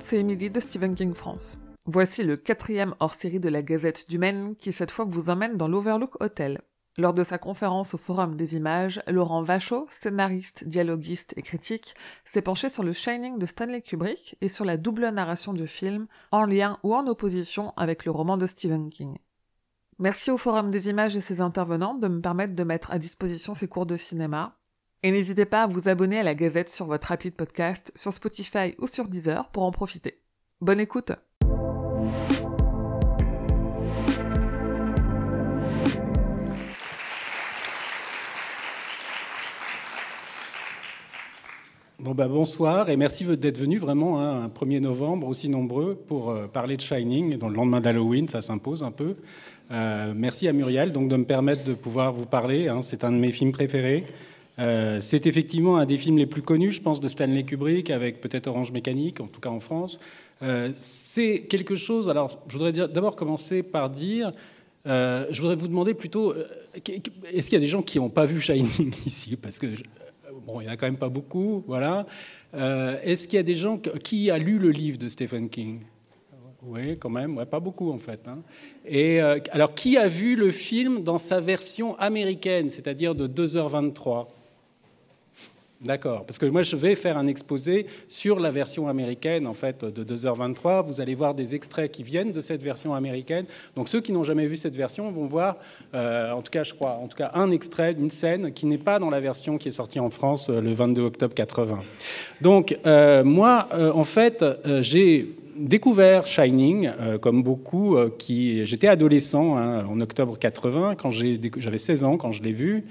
C'est Émilie de Stephen King France. Voici le quatrième hors-série de la Gazette du Maine qui cette fois vous emmène dans l'Overlook Hotel. Lors de sa conférence au Forum des images, Laurent Vachaud, scénariste, dialoguiste et critique, s'est penché sur le Shining de Stanley Kubrick et sur la double narration du film, en lien ou en opposition avec le roman de Stephen King. Merci au Forum des images et ses intervenants de me permettre de mettre à disposition ces cours de cinéma. Et n'hésitez pas à vous abonner à la Gazette sur votre appli de podcast, sur Spotify ou sur Deezer pour en profiter. Bonne écoute! Bon bah bonsoir et merci d'être venu vraiment hein, un 1er novembre aussi nombreux pour euh, parler de Shining dans le lendemain d'Halloween, ça s'impose un peu. Euh, merci à Muriel donc de me permettre de pouvoir vous parler. Hein, c'est un de mes films préférés. Euh, c'est effectivement un des films les plus connus, je pense, de Stanley Kubrick, avec peut-être Orange Mécanique, en tout cas en France. c'est quelque chose. Alors, je voudrais d'abord commencer par dire. je voudrais vous demander plutôt, est-ce qu'il y a des gens qui n'ont pas vu Shining ici? Parce que Bon, il n'y en a quand même pas beaucoup, voilà. Euh, est-ce qu'il y a des gens qui a lu le livre de Stephen King? Oui, quand même, pas beaucoup en fait. Hein. Et euh, alors, qui a vu le film dans sa version américaine, c'est-à-dire de 2h23 D'accord, parce que moi je vais faire un exposé sur la version américaine en fait de 2h23. Vous allez voir des extraits qui viennent de cette version américaine. Donc ceux qui n'ont jamais vu cette version vont voir, euh, en tout cas je crois, en tout cas un extrait d'une scène qui n'est pas dans la version qui est sortie en France euh, le 22 octobre 80. Donc euh, moi en fait j'ai découvert Shining, comme beaucoup, qui j'étais adolescent hein, en octobre 80, quand j'avais 16 ans quand je l'ai vu,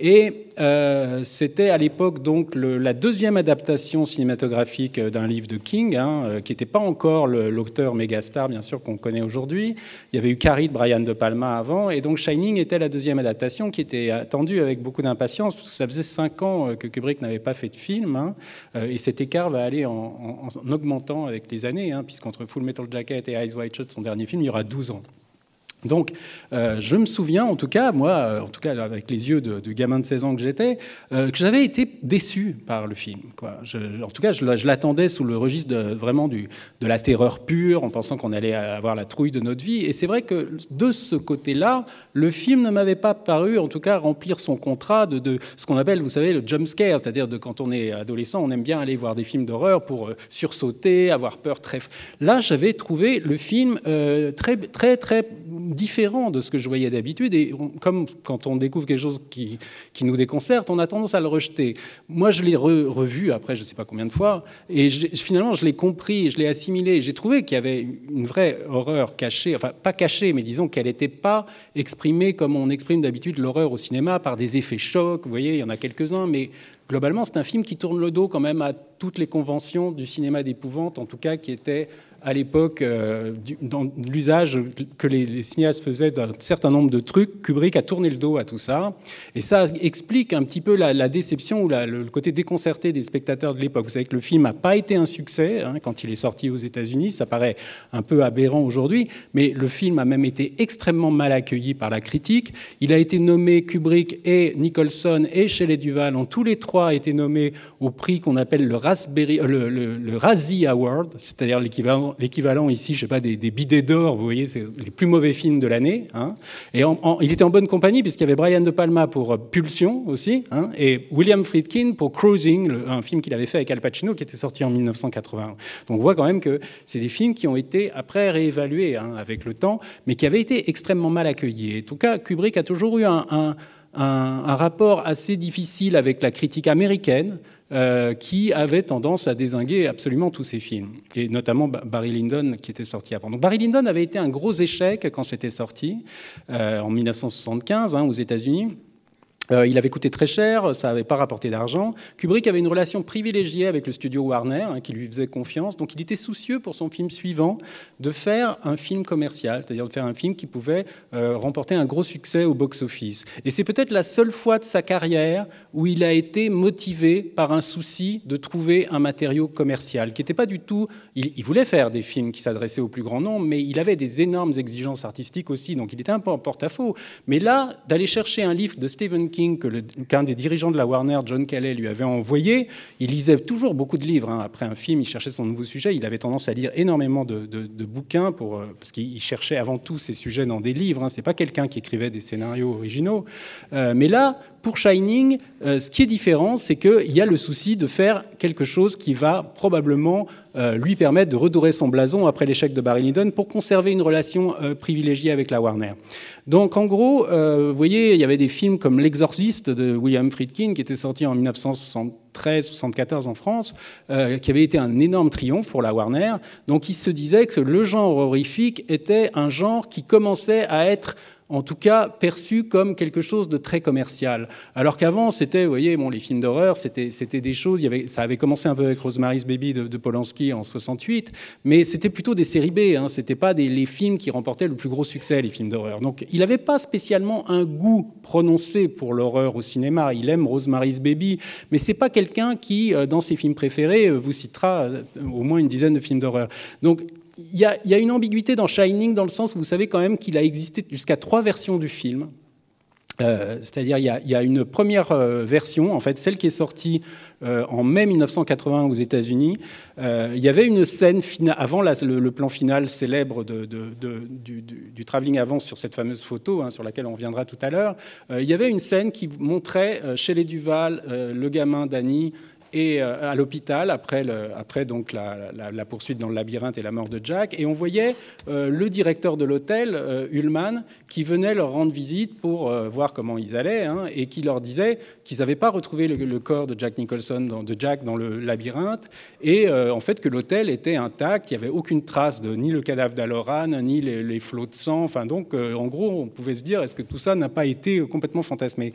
et euh, c'était à l'époque donc la deuxième adaptation cinématographique d'un livre de King, hein, euh, qui n'était pas encore l'auteur mégastar, bien sûr, qu'on connaît aujourd'hui. Il y avait eu Carrie de Brian De Palma avant, et donc Shining était la deuxième adaptation qui était attendue avec beaucoup d'impatience, parce que ça faisait cinq ans euh, que Kubrick n'avait pas fait de film, hein, et cet écart va aller en, augmentant avec les années, hein, puisqu'entre Full Metal Jacket et Eyes Wide Shut, son dernier film, il y aura 12 ans. Donc, euh, je me souviens, en tout cas, moi, euh, en tout cas avec les yeux de, gamin de 16 ans que j'étais, euh, que j'avais été déçu par le film. En tout cas, je, l'attendais sous le registre vraiment de la terreur pure, en pensant qu'on allait avoir la trouille de notre vie. Et c'est vrai que de ce côté-là, le film ne m'avait pas paru, en tout cas, remplir son contrat de, de ce qu'on appelle, vous savez, le jump scare, c'est-à-dire de quand on est adolescent, on aime bien aller voir des films d'horreur pour sursauter, avoir peur très. Là, j'avais trouvé le film très, très, très différent de ce que je voyais d'habitude. Et comme quand on découvre quelque chose qui, qui, nous déconcerte, on a tendance à le rejeter. Moi, je l'ai revu après, je ne sais pas combien de fois, et finalement, je l'ai compris, je l'ai assimilé. J'ai trouvé qu'il y avait une vraie horreur cachée, enfin, pas cachée, mais disons qu'elle n'était pas exprimée comme on exprime d'habitude l'horreur au cinéma, par des effets chocs. Vous voyez, il y en a quelques-uns, mais globalement, c'est un film qui tourne le dos quand même à toutes les conventions du cinéma d'épouvante, en tout cas qui étaient à l'époque, euh, dans l'usage que les, cinéastes faisaient d'un certain nombre de trucs, Kubrick a tourné le dos à tout ça. Et ça explique un petit peu la, déception ou le, côté déconcerté des spectateurs de l'époque. Vous savez que le film n'a pas été un succès hein, quand il est sorti aux États-Unis. Ça paraît un peu aberrant aujourd'hui, mais le film a même été extrêmement mal accueilli par la critique. Il a été nommé Kubrick et Nicholson et Shelley Duval ont tous les trois été nommés au prix qu'on appelle le, Raspberry, euh, Razzie Award, c'est-à-dire l'équivalent ici, je sais pas, des, bidets d'or, vous voyez, c'est les plus mauvais films de l'année. Hein. Et il était en bonne compagnie puisqu'il y avait Brian De Palma pour euh, Pulsion aussi, hein, et William Friedkin pour Cruising, un film qu'il avait fait avec Al Pacino qui était sorti en 1980. Donc on voit quand même que c'est des films qui ont été après réévalués hein, avec le temps, mais qui avaient été extrêmement mal accueillis. En tout cas, Kubrick a toujours eu un rapport assez difficile avec la critique américaine. Euh, qui avait tendance à désinguer absolument tous ses films, et notamment Barry Lyndon qui était sorti avant. Donc Barry Lyndon avait été un gros échec quand c'était sorti euh, en 1975 hein, aux États-Unis. Euh, il avait coûté très cher, ça n'avait pas rapporté d'argent. Kubrick avait une relation privilégiée avec le studio Warner, hein, qui lui faisait confiance. Donc il était soucieux pour son film suivant de faire un film commercial, c'est-à-dire de faire un film qui pouvait euh, remporter un gros succès au box-office. Et c'est peut-être la seule fois de sa carrière où il a été motivé par un souci de trouver un matériau commercial, qui n'était pas du tout... Il, il, voulait faire des films qui s'adressaient au plus grand nombre, mais il avait des énormes exigences artistiques aussi, donc il était un peu en porte-à-faux. Mais là, d'aller chercher un livre de Stephen King, King qu'un des dirigeants de la Warner, John Calley, lui avait envoyé. Il lisait toujours beaucoup de livres. Hein. Après un film, il cherchait son nouveau sujet. Il avait tendance à lire énormément de, bouquins pour, euh, parce qu'il cherchait avant tout ses sujets dans des livres. Hein. C'est pas quelqu'un qui écrivait des scénarios originaux. Euh, mais là, pour Shining, euh, ce qui est différent, c'est qu'il y a le souci de faire quelque chose qui va probablement lui permettre de redorer son blason après l'échec de Barry Lyndon pour conserver une relation euh, privilégiée avec la Warner. Donc en gros, vous voyez, il y avait des films comme L'Exorciste de William Friedkin qui était sorti en 1973-74 en France, qui avait été un énorme triomphe pour la Warner. Donc il se disait que le genre horrifique était un genre qui commençait à être en tout cas perçu comme quelque chose de très commercial. Alors qu'avant, c'était, vous voyez, bon, les films d'horreur, c'était, des choses, ça avait commencé un peu avec Rosemary's Baby de, Polanski en 68, mais c'était plutôt des séries B, hein, c'était pas des, les films qui remportaient le plus gros succès, les films d'horreur. Donc il n'avait pas spécialement un goût prononcé pour l'horreur au cinéma, il aime Rosemary's Baby, mais c'est pas quelqu'un qui, euh, dans ses films préférés, euh, vous citera euh, au moins une dizaine de films d'horreur. Donc il y, a, une ambiguïté dans Shining dans le sens où vous savez quand même qu'il a existé jusqu'à trois versions du film. Euh, c'est-à-dire, il, y a une première euh, version, en fait, celle qui est sortie euh, en mai 1980 aux États-Unis. il y avait une scène avant le, plan final célèbre de, du, du, travelling avant sur cette fameuse photo, hein, sur laquelle on reviendra tout à l'heure. il y avait une scène qui montrait chez les Duval le gamin Danny et euh, à l'hôpital après, après donc la, poursuite dans le labyrinthe et la mort de Jack. Et on voyait euh, le directeur de l'hôtel, euh, Ullman, qui venait leur rendre visite pour voir comment ils allaient hein, et qui leur disait qu'ils n'avaient pas retrouvé le, corps de Jack Nicholson, dans, de Jack dans le labyrinthe, et en fait que l'hôtel était intact, il n'y avait aucune trace de ni le cadavre d'Aloran, ni les, flots de sang. Enfin donc, en gros, on pouvait se dire est-ce que tout ça n'a pas été complètement fantasmé?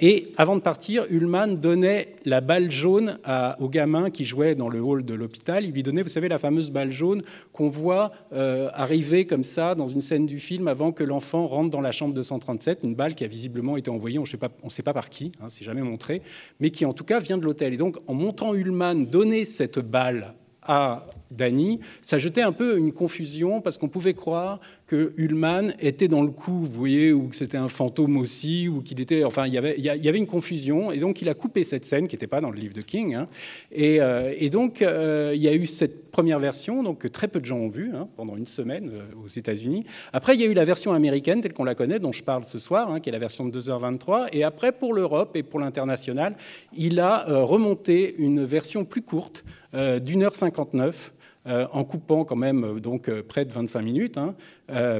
Et avant de partir, Ullman donnait la balle jaune au gamin qui jouait dans le hall de l'hôpital. Il lui donnait, vous savez, la fameuse balle jaune qu'on voit euh, arriver comme ça dans une scène du film avant que l'enfant rentre dans la chambre 237. Une balle qui a visiblement été envoyée, on ne sait pas par qui, hein, c'est jamais montré, mais qui en tout cas vient de l'hôtel. Et donc, en montant Ullman donner cette balle à Danny, ça jetait un peu une confusion parce qu'on pouvait croire que Ullman était dans le coup, vous voyez, ou que c'était un fantôme aussi, ou qu'il était. Enfin, il y, avait, une confusion, et donc il a coupé cette scène qui n'était pas dans le livre de King. Hein. et, euh, et, donc, euh, il y a eu cette première version, donc que très peu de gens ont vue hein, pendant une semaine euh, aux États-Unis. Après, il y a eu la version américaine, telle qu'on la connaît, dont je parle ce soir, hein, qui est la version de 2h23. Et après, pour l'Europe et pour l'international, il a remonté une version plus courte, d'une heure 59. Euh, en coupant quand même euh, donc euh, près de 25 minutes, hein,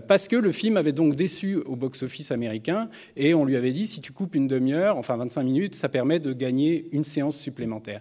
parce que le film avait donc déçu au box-office américain et on lui avait dit si tu coupes une demi-heure, enfin 25 minutes, ça permet de gagner une séance supplémentaire.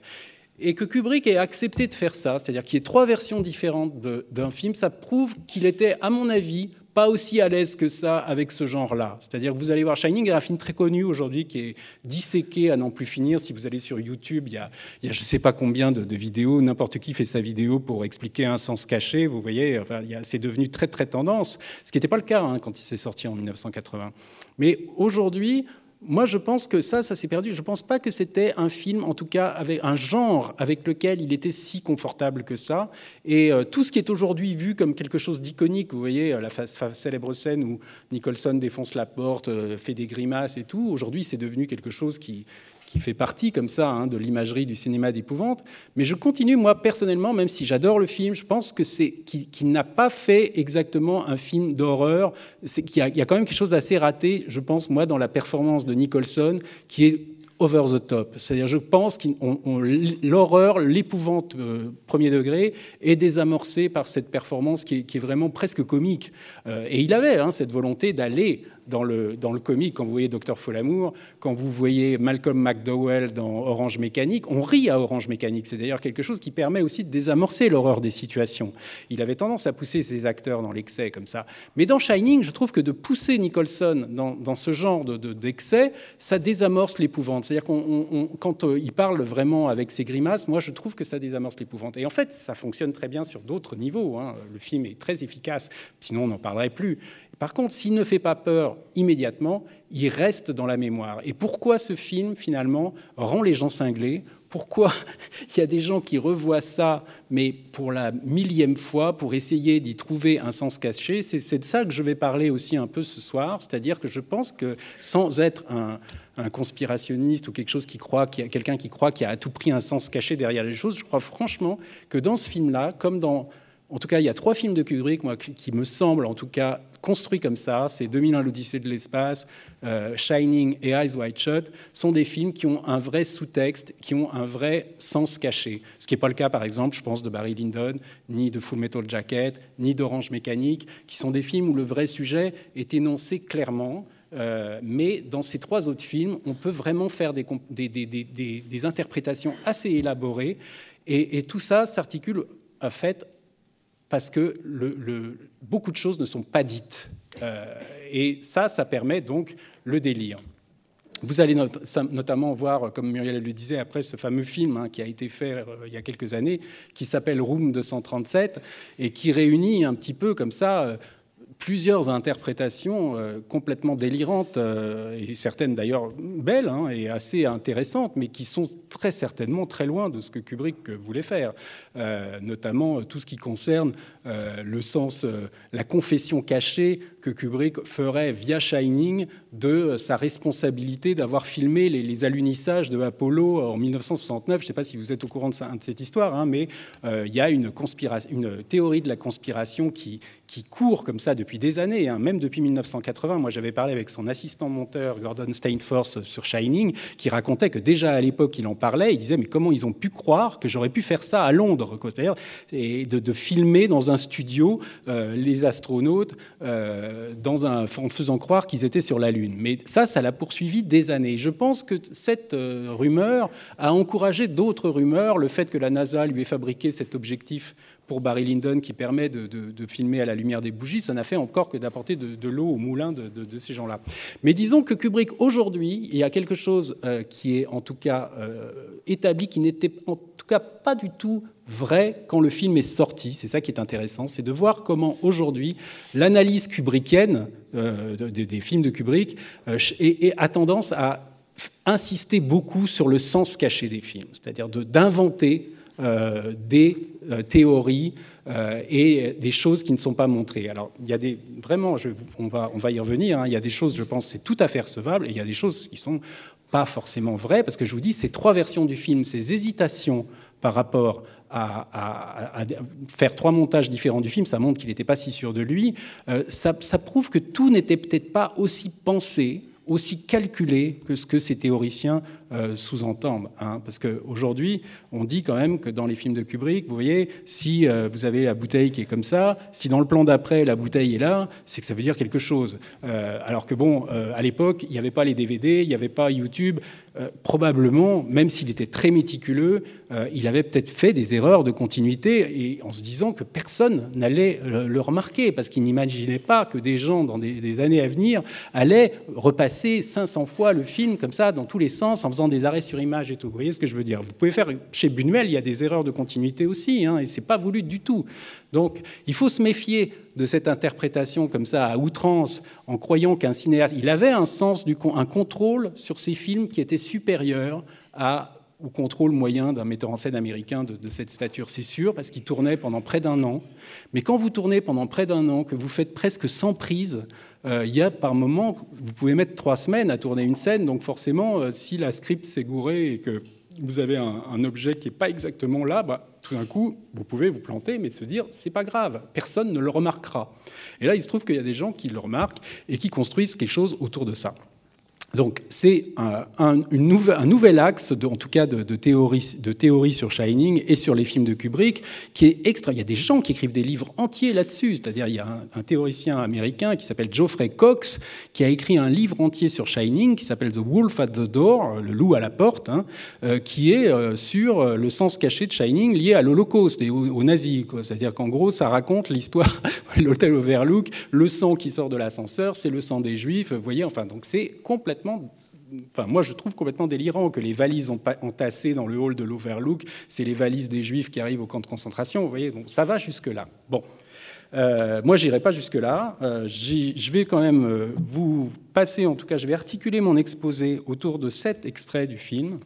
Et que Kubrick ait accepté de faire ça, c'est-à-dire qu'il y ait trois versions différentes d'un film, ça prouve qu'il était, à mon avis, pas aussi à l'aise que ça avec ce genre-là. C'est-à-dire que vous allez voir Shining un film très connu aujourd'hui qui est disséqué à n'en plus finir. Si vous allez sur YouTube, il y a, je ne sais pas combien de, vidéos. N'importe qui fait sa vidéo pour expliquer un sens caché. Vous voyez, enfin, c'est devenu très très tendance, ce qui n'était pas le cas hein, quand il s'est sorti en 1980. Mais aujourd'hui, moi, je pense que ça, ça s'est perdu. Je ne pense pas que c'était un film, en tout cas, avec un genre avec lequel il était si confortable que ça. Et euh, tout ce qui est aujourd'hui vu comme quelque chose d'iconique, vous voyez, la célèbre scène où Nicholson défonce la porte, euh, fait des grimaces et tout, aujourd'hui, c'est devenu quelque chose qui, qui fait partie comme ça hein, de l'imagerie du cinéma d'épouvante. Mais je continue, moi personnellement, même si j'adore le film, je pense que c'est qu'il n'a pas fait exactement un film d'horreur. Qu'il y, y, a quand même quelque chose d'assez raté, je pense, moi, dans la performance de Nicholson, qui est over the top. C'est-à-dire, je pense que l'horreur, l'épouvante euh, premier degré est désamorcée par cette performance qui est, vraiment presque comique. Euh, et il avait hein, cette volonté d'aller dans le, dans le comique. Quand vous voyez Docteur Folamour, quand vous voyez Malcolm McDowell dans Orange Mécanique, on rit à Orange Mécanique. C'est d'ailleurs quelque chose qui permet aussi de désamorcer l'horreur des situations. Il avait tendance à pousser ses acteurs dans l'excès comme ça. Mais dans Shining, je trouve que de pousser Nicholson dans, dans ce genre d'excès, de, ça désamorce l'épouvante. C'est-à-dire qu'on quand euh, il parle vraiment avec ses grimaces, moi je trouve que ça désamorce l'épouvante. Et en fait, ça fonctionne très bien sur d'autres niveaux. Hein. Le film est très efficace, sinon on n'en parlerait plus. Par contre, s'il ne fait pas peur immédiatement, il reste dans la mémoire. Et pourquoi ce film, finalement, rend les gens cinglés? Pourquoi il y a des gens qui revoient ça, mais pour la millième fois, pour essayer d'y trouver un sens caché? C'est de ça que je vais parler aussi un peu ce soir, c'est-à-dire que je pense que sans être un, conspirationniste ou quelque chose qui croit, quelqu'un qui croit qu'il y a à tout prix un sens caché derrière les choses, je crois franchement que dans ce film-là, comme dans en tout cas, il y a trois films de Kubrick moi, qui me semblent, en tout cas, construits comme ça. C'est 2001, l'Odyssée de l'espace, euh, Shining et Eyes Wide Shut, sont des films qui ont un vrai sous-texte, qui ont un vrai sens caché. Ce qui n'est pas le cas, par exemple, je pense, de Barry Lyndon, ni de Full Metal Jacket, ni d'Orange Mécanique, qui sont des films où le vrai sujet est énoncé clairement. Euh, mais dans ces trois autres films, on peut vraiment faire des, interprétations assez élaborées. Et tout ça s'articule, en fait, parce que beaucoup de choses ne sont pas dites. Euh, et ça, ça permet donc le délire. Vous allez notamment voir, comme Muriel le disait, après ce fameux film hein, qui a été fait euh, il y a quelques années, qui s'appelle Room 237, et qui réunit un petit peu comme ça euh, plusieurs interprétations euh, complètement délirantes, euh, et certaines d'ailleurs belles hein, et assez intéressantes, mais qui sont très certainement très loin de ce que Kubrick voulait faire, euh, notamment tout ce qui concerne le sens, la confession cachée que Kubrick ferait via Shining de sa responsabilité d'avoir filmé les, alunissages de Apollo en 1969. Je ne sais pas si vous êtes au courant de, cette histoire, hein, mais il y a une, théorie de la conspiration qui, court comme ça depuis des années, hein, même depuis 1980. Moi, j'avais parlé avec son assistant monteur, Gordon Steinforce, sur Shining, qui racontait que déjà à l'époque, il en parlait. Il disait Mais comment ils ont pu croire que j'aurais pu faire ça à Londres Et de, filmer dans un studio euh, les astronautes euh, un, en faisant croire qu'ils étaient sur la Lune. Mais ça, ça l'a poursuivi des années. Je pense que cette euh, rumeur a encouragé d'autres rumeurs. Le fait que la NASA lui ait fabriqué cet objectif pour Barry Lyndon qui permet de, filmer à la lumière des bougies, ça n'a fait encore que d'apporter de, l'eau au moulin de, ces gens-là. Mais disons que Kubrick, aujourd'hui, il y a quelque chose euh, qui est en tout cas euh, établi, qui n'était en tout cas pas du tout vrai quand le film est sorti. C'est ça qui est intéressant, c'est de voir comment aujourd'hui l'analyse kubrickienne euh, des, films de Kubrick a tendance à insister beaucoup sur le sens caché des films, c'est-à-dire d'inventer euh, des euh, théories euh, et des choses qui ne sont pas montrées. Alors, il y a des vraiment, on, va, on va y revenir. Hein, il y a des choses, je pense, c'est tout à fait recevable, et il y a des choses qui sont pas forcément vraies, parce que je vous dis, ces trois versions du film, ces hésitations par rapport à, faire trois montages différents du film, ça montre qu'il n'était pas si sûr de lui. ça, ça, prouve que tout n'était peut-être pas aussi pensé, aussi calculé que ce que ces théoriciens euh, sous-entendre. Hein, parce qu'aujourd'hui, on dit quand même que dans les films de Kubrick, vous voyez, si euh, vous avez la bouteille qui est comme ça, si dans le plan d'après, la bouteille est là, c'est que ça veut dire quelque chose. Euh, alors que bon, à l'époque, il n'y avait pas les DVD, il n'y avait pas YouTube. probablement, même s'il était très méticuleux, il avait peut-être fait des erreurs de continuité et en se disant que personne n'allait le remarquer parce qu'il n'imaginait pas que des gens dans des, des, années à venir allaient repasser 500 fois le film comme ça dans tous les sens en faisant des arrêts sur image et tout. Vous voyez ce que je veux dire? Vous pouvez faire chez Buñuel, il y a des erreurs de continuité aussi, hein, et c'est pas voulu du tout. Donc, il faut se méfier de cette interprétation comme ça à outrance, en croyant qu'un cinéaste, il avait un sens un contrôle sur ses films qui était supérieur au contrôle moyen d'un metteur en scène américain de, de cette stature, c'est sûr, parce qu'il tournait pendant près d'un an. Mais quand vous tournez pendant près d'un an, que vous faites presque sans prise, euh, il y a par moment, vous pouvez mettre trois semaines à tourner une scène, donc forcément, euh, si la script s'est gourée et que vous avez un, objet qui n'est pas exactement là, bah, tout d'un coup, vous pouvez vous planter, mais se dire, c'est pas grave, personne ne le remarquera. Et là, il se trouve qu'il y a des gens qui le remarquent et qui construisent quelque chose autour de ça. Donc c'est un, nouvel axe, en tout cas de, théorie, de, sur Shining et sur les films de Kubrick, qui est extra. Il y a des gens qui écrivent des livres entiers là-dessus. C'est-à-dire il y a un, théoricien américain qui s'appelle Geoffrey Cox qui a écrit un livre entier sur Shining qui s'appelle The Wolf at the Door, le loup à la porte, hein, euh, qui est euh, sur le sens caché de Shining lié à l'Holocauste et aux, nazis. C'est-à-dire qu'en gros ça raconte l'histoire l'hôtel Overlook, le sang qui sort de l'ascenseur, c'est le sang des Juifs. Vous voyez, enfin donc c'est complètement Moi, je trouve complètement délirant que les valises entassées dans le hall de l'Overlook, c'est les valises des Juifs qui arrivent au camp de concentration. Vous voyez, donc ça va jusque-là. Bon. Euh, moi, j'irai pas jusque-là. Euh, je vais quand même euh, vous passer, en tout cas, je vais articuler mon exposé autour de sept extraits du film.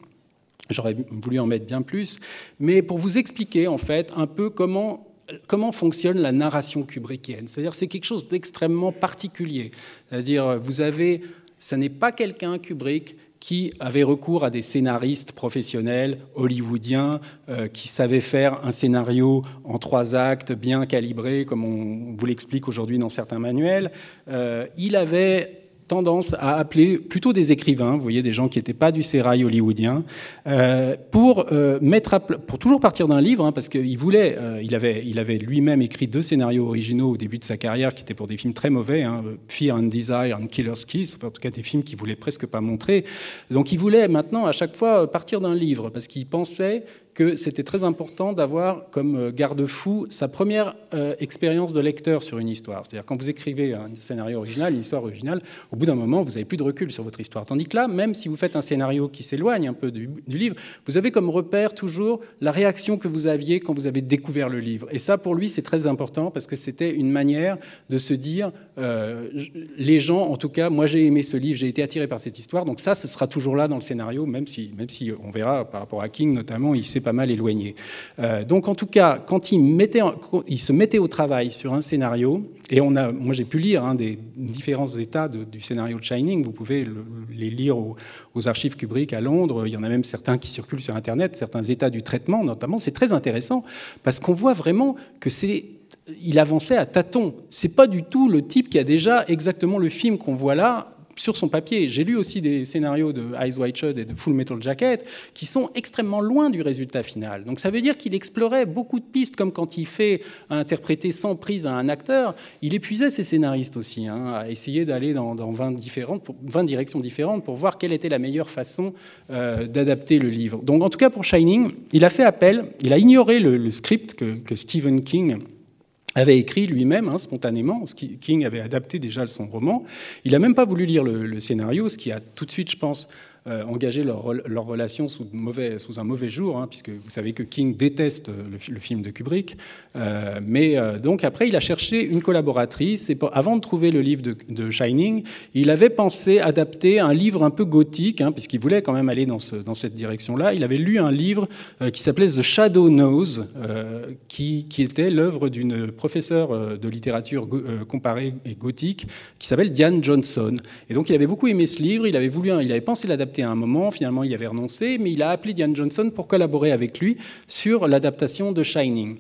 J'aurais voulu en mettre bien plus, mais pour vous expliquer en fait un peu comment comment fonctionne la narration kubrickienne. C'est-à-dire c'est quelque chose d'extrêmement particulier. C'est-à-dire vous avez, ce n'est pas quelqu'un Kubrick qui avait recours à des scénaristes professionnels hollywoodiens euh, qui savaient faire un scénario en trois actes bien calibré, comme on vous l'explique aujourd'hui dans certains manuels. Euh, il avait tendance à appeler plutôt des écrivains, vous voyez, des gens qui n'étaient pas du sérail hollywoodien, euh, pour euh, mettre pour toujours partir d'un livre, hein, parce qu'il voulait, euh, il avait, il avait lui-même écrit deux scénarios originaux au début de sa carrière, qui étaient pour des films très mauvais, hein, Fear and Desire and Killer's Kiss, en tout cas des films qu'il voulait presque pas montrer. Donc il voulait maintenant à chaque fois partir d'un livre, parce qu'il pensait que c'était très important d'avoir comme euh, garde-fou sa première euh, expérience de lecteur sur une histoire. C'est-à-dire quand vous écrivez un scénario original, une histoire originale, au bout d'un moment, vous n'avez plus de recul sur votre histoire. Tandis que là, même si vous faites un scénario qui s'éloigne un peu du, livre, vous avez comme repère toujours la réaction que vous aviez quand vous avez découvert le livre. Et ça, pour lui, c'est très important parce que c'était une manière de se dire, euh, les gens, en tout cas, moi j'ai aimé ce livre, j'ai été attiré par cette histoire, donc ça, ce sera toujours là dans le scénario, même si, même si on verra par rapport à King notamment, il s'est pas mal éloigné. Euh, donc en tout cas, quand il, se mettait au travail sur un scénario, et on a, moi j'ai pu lire hein, des différents états du scénario de Shining, vous pouvez les lire aux, aux, archives Kubrick à Londres, il y en a même certains qui circulent sur Internet, certains états du traitement notamment, c'est très intéressant, parce qu'on voit vraiment que c'est il avançait à tâtons. C'est pas du tout le type qui a déjà exactement le film qu'on voit là sur son papier. J'ai lu aussi des scénarios de Eyes Wide Shut et de Full Metal Jacket qui sont extrêmement loin du résultat final. Donc ça veut dire qu'il explorait beaucoup de pistes, comme quand il fait interpréter sans prise à un acteur, il épuisait ses scénaristes aussi, hein, à essayer d'aller dans, 20, différentes, 20 directions différentes pour voir quelle était la meilleure façon euh, d'adapter le livre. Donc en tout cas pour Shining, il a fait appel, il a ignoré le, script que, que Stephen King avait écrit lui-même hein, spontanément. King avait adapté déjà son roman. Il n'a même pas voulu lire le, scénario, ce qui a tout de suite, je pense, engager leur, leur, relation sous, mauvais, sous un mauvais jour, hein, puisque vous savez que King déteste le, film de Kubrick. Euh, mais euh, donc après, il a cherché une collaboratrice. Et avant de trouver le livre de, Shining, il avait pensé adapter un livre un peu gothique, hein, puisqu'il voulait quand même aller dans, dans cette direction-là. Il avait lu un livre qui s'appelait The Shadow Knows, qui, qui, était l'œuvre d'une professeure de littérature comparée et gothique qui s'appelle Diane Johnson. Et donc il avait beaucoup aimé ce livre. Il avait voulu, il avait pensé l'adapter à un moment, finalement il y avait renoncé, mais il a appelé Diane Johnson pour collaborer avec lui sur l'adaptation de Shining.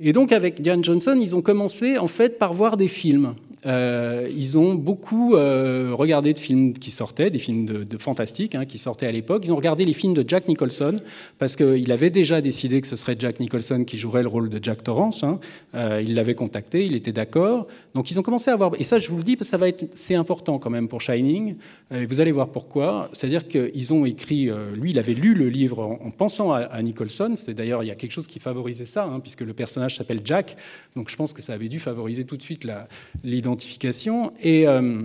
Et donc avec Diane Johnson, ils ont commencé en fait par voir des films. Euh, ils ont beaucoup euh, regardé de films qui sortaient, des films de, fantastiques hein, qui sortaient à l'époque. Ils ont regardé les films de Jack Nicholson parce qu'il avait déjà décidé que ce serait Jack Nicholson qui jouerait le rôle de Jack Torrance. Hein. Euh, il l'avait contacté, il était d'accord. Donc ils ont commencé à voir. Et ça, je vous le dis, ça va être, c'est important quand même pour Shining. Et vous allez voir pourquoi. C'est-à-dire qu'ils ont écrit. lui, il avait lu le livre en, pensant à, Nicholson. C'est d'ailleurs il y a quelque chose qui favorisait ça, hein, puisque le personnage s'appelle Jack. Donc je pense que ça avait dû favoriser tout de suite l'identité et, euh,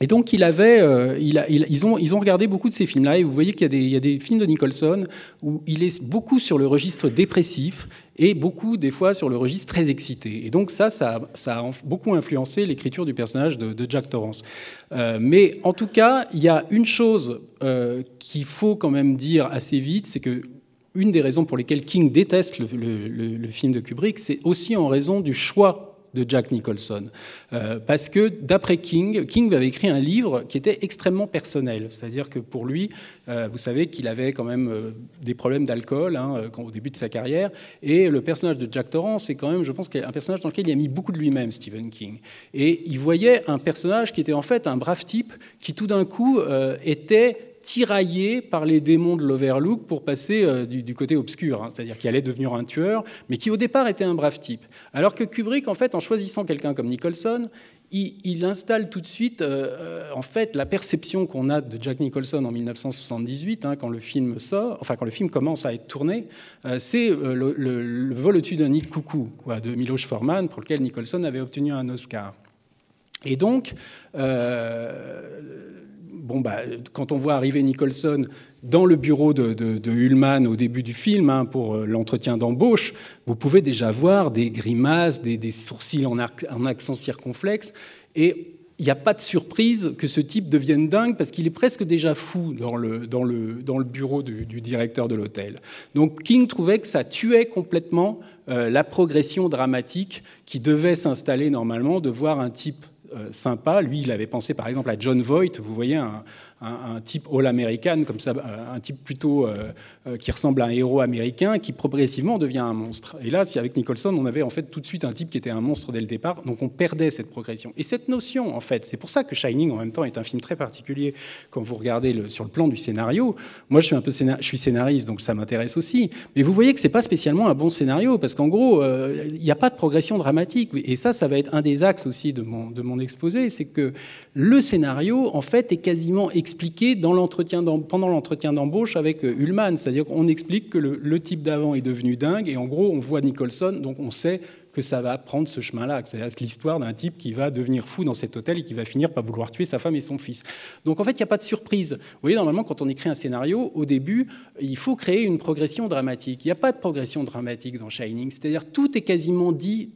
et donc, euh, ils, ont, regardé beaucoup de ces films-là. Et vous voyez qu'il y, a des films de Nicholson où il est beaucoup sur le registre dépressif et beaucoup, des fois, sur le registre très excité. Et donc, ça, ça, a beaucoup influencé l'écriture du personnage de, Jack Torrance. Euh, mais en tout cas, il y a une chose qu'il faut quand même dire assez vite c'est que une des raisons pour lesquelles King déteste le film de Kubrick, c'est aussi en raison du choix de Jack Nicholson. Euh, parce que d'après King, King avait écrit un livre qui était extrêmement personnel. C'est-à-dire que pour lui, euh, vous savez qu'il avait quand même euh, des problèmes d'alcool hein, au début de sa carrière. Et le personnage de Jack Torrance, c'est quand même, je pense, un personnage dans lequel il a mis beaucoup de lui-même, Stephen King. Et il voyait un personnage qui était en fait un brave type qui tout d'un coup était tiraillé par les démons de l'Overlook pour passer euh, du, côté obscur, hein, c'est-à-dire qu'il allait devenir un tueur, mais qui au départ était un brave type. Alors que Kubrick, en fait, en choisissant quelqu'un comme Nicholson, il, installe tout de suite, euh, euh, en fait, la perception qu'on a de Jack Nicholson en 1978, hein, quand le film sort, enfin quand le film commence à être tourné, c'est le, vol au-dessus d'un nid de coucou quoi, de Miloš Forman, pour lequel Nicholson avait obtenu un Oscar. Et donc, bon, bah, quand on voit arriver Nicholson dans le bureau de, de, au début du film hein, pour euh, l'entretien d'embauche, vous pouvez déjà voir des grimaces, des, sourcils en, accent circonflexe. Et il n'y a pas de surprise que ce type devienne dingue parce qu'il est presque déjà fou dans le, bureau du, directeur de l'hôtel. Donc King trouvait que ça tuait complètement euh, la progression dramatique qui devait s'installer normalement de voir un type sympa. Lui, il avait pensé par exemple à John Voight, vous voyez, un, un, type all-américain, comme ça, euh, un type plutôt euh, euh, qui ressemble à un héros américain, qui progressivement devient un monstre. Et là, si avec Nicholson, on avait en fait tout de suite un type qui était un monstre dès le départ, donc on perdait cette progression. Et cette notion, en fait, c'est pour ça que Shining, en même temps, est un film très particulier quand vous regardez sur le plan du scénario. Moi, je suis un peu je suis scénariste, donc ça m'intéresse aussi. Mais vous voyez que c'est pas spécialement un bon scénario, parce qu'en gros, il n'y a pas de progression dramatique. Et ça, ça va être un des axes aussi de mon, de mon exposé, c'est que le scénario, en fait, est quasiment expliqué dans l'entretien pendant l'entretien d'embauche avec euh, Ullman. C'est-à-dire qu'on explique que le, type d'avant est devenu dingue et en gros, on voit Nicholson, donc on sait que ça va prendre ce chemin-là. C'est-à-dire l'histoire d'un type qui va devenir fou dans cet hôtel et qui va finir par vouloir tuer sa femme et son fils. Donc en fait, il n'y a pas de surprise. Vous voyez, normalement, quand on écrit un scénario, au début, il faut créer une progression dramatique. Il n'y a pas de progression dramatique dans Shining. C'est-à-dire tout est quasiment dit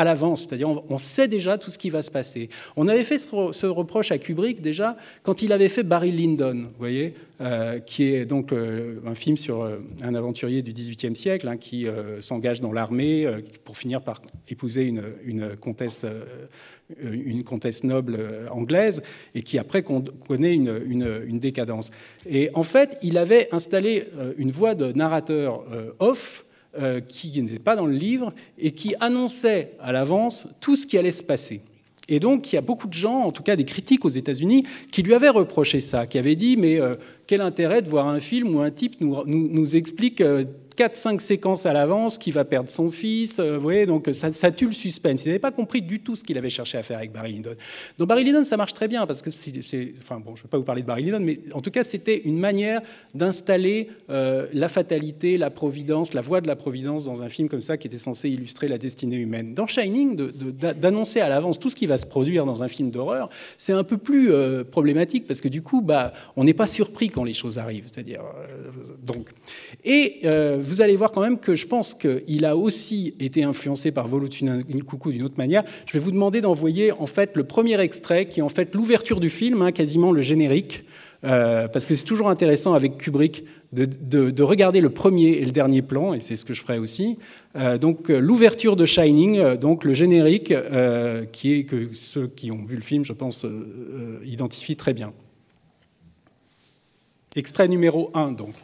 à l'avance, c'est-à-dire on, sait déjà tout ce qui va se passer. On avait fait ce, reproche à Kubrick déjà quand il avait fait Barry Lyndon, vous voyez, euh, qui est donc euh, un film sur euh, un aventurier du XVIIIe siècle hein, qui s'engage dans l'armée pour finir par épouser une, comtesse une comtesse noble anglaise et qui après connaît une, une, décadence. Et en fait, il avait installé une voix de narrateur off euh, qui n'était pas dans le livre et qui annonçait à l'avance tout ce qui allait se passer. Et donc, il y a beaucoup de gens, en tout cas des critiques aux États-Unis, qui lui avaient reproché ça, qui avaient dit Mais euh, quel intérêt de voir un film où un type nous, nous, explique euh, 4-5 séquences à l'avance, qui va perdre son fils. Euh, vous voyez, donc ça, ça, tue le suspense. Il n'avait pas compris du tout ce qu'il avait cherché à faire avec Barry Lyndon. Dans Barry Lyndon, ça marche très bien parce que c'est. Enfin, bon, je ne vais pas vous parler de Barry Lyndon, mais en tout cas, c'était une manière d'installer euh, la fatalité, la providence, la voie de la providence dans un film comme ça qui était censé illustrer la destinée humaine. Dans Shining, d'annoncer à l'avance tout ce qui va se produire dans un film d'horreur, c'est un peu plus euh, problématique parce que du coup, bah, on n'est pas surpris quand les choses arrivent. C'est-à-dire. donc. Et vous allez voir quand même que je pense qu'il a aussi été influencé par Coucou d'une autre manière. Je vais vous demander d'envoyer en fait le premier extrait, qui est en fait l'ouverture du film, hein, quasiment le générique. Euh, parce que c'est toujours intéressant avec Kubrick de, regarder le premier et le dernier plan, et c'est ce que je ferai aussi. Euh, donc euh, l'ouverture de Shining, donc le générique, qui est que ceux qui ont vu le film, je pense, identifient très bien. Extrait numéro 1, donc.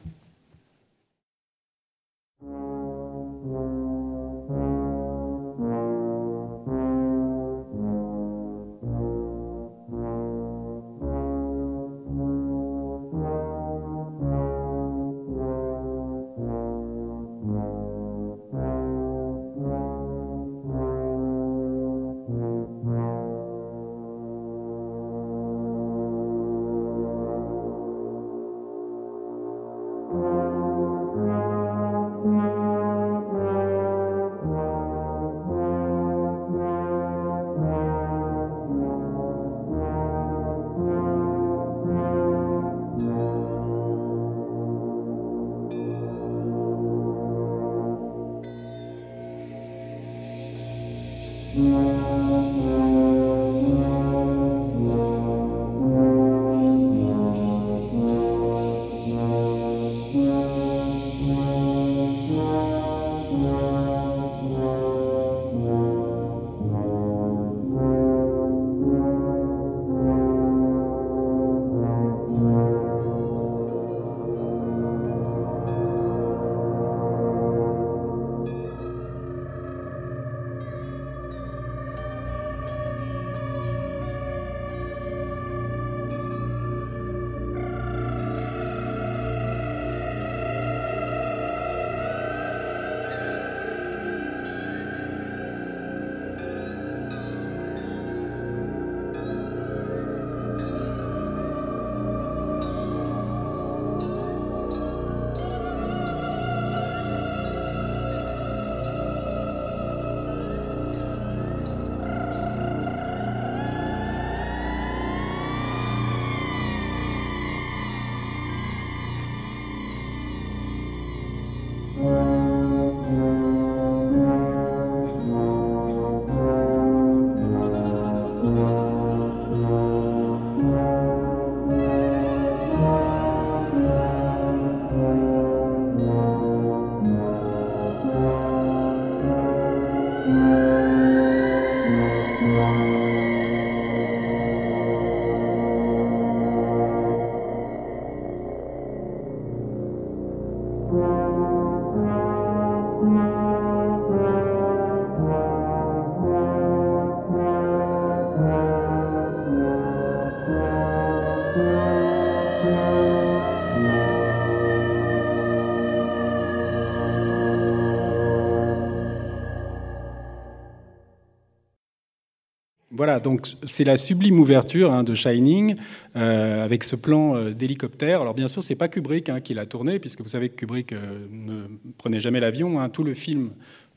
Donc c'est la sublime ouverture hein, de Shining euh, avec ce plan euh, d'hélicoptère. Alors bien sûr, c'est pas Kubrick hein, qui l'a tourné, puisque vous savez que Kubrick euh, ne prenait jamais l'avion. Hein. Tout le film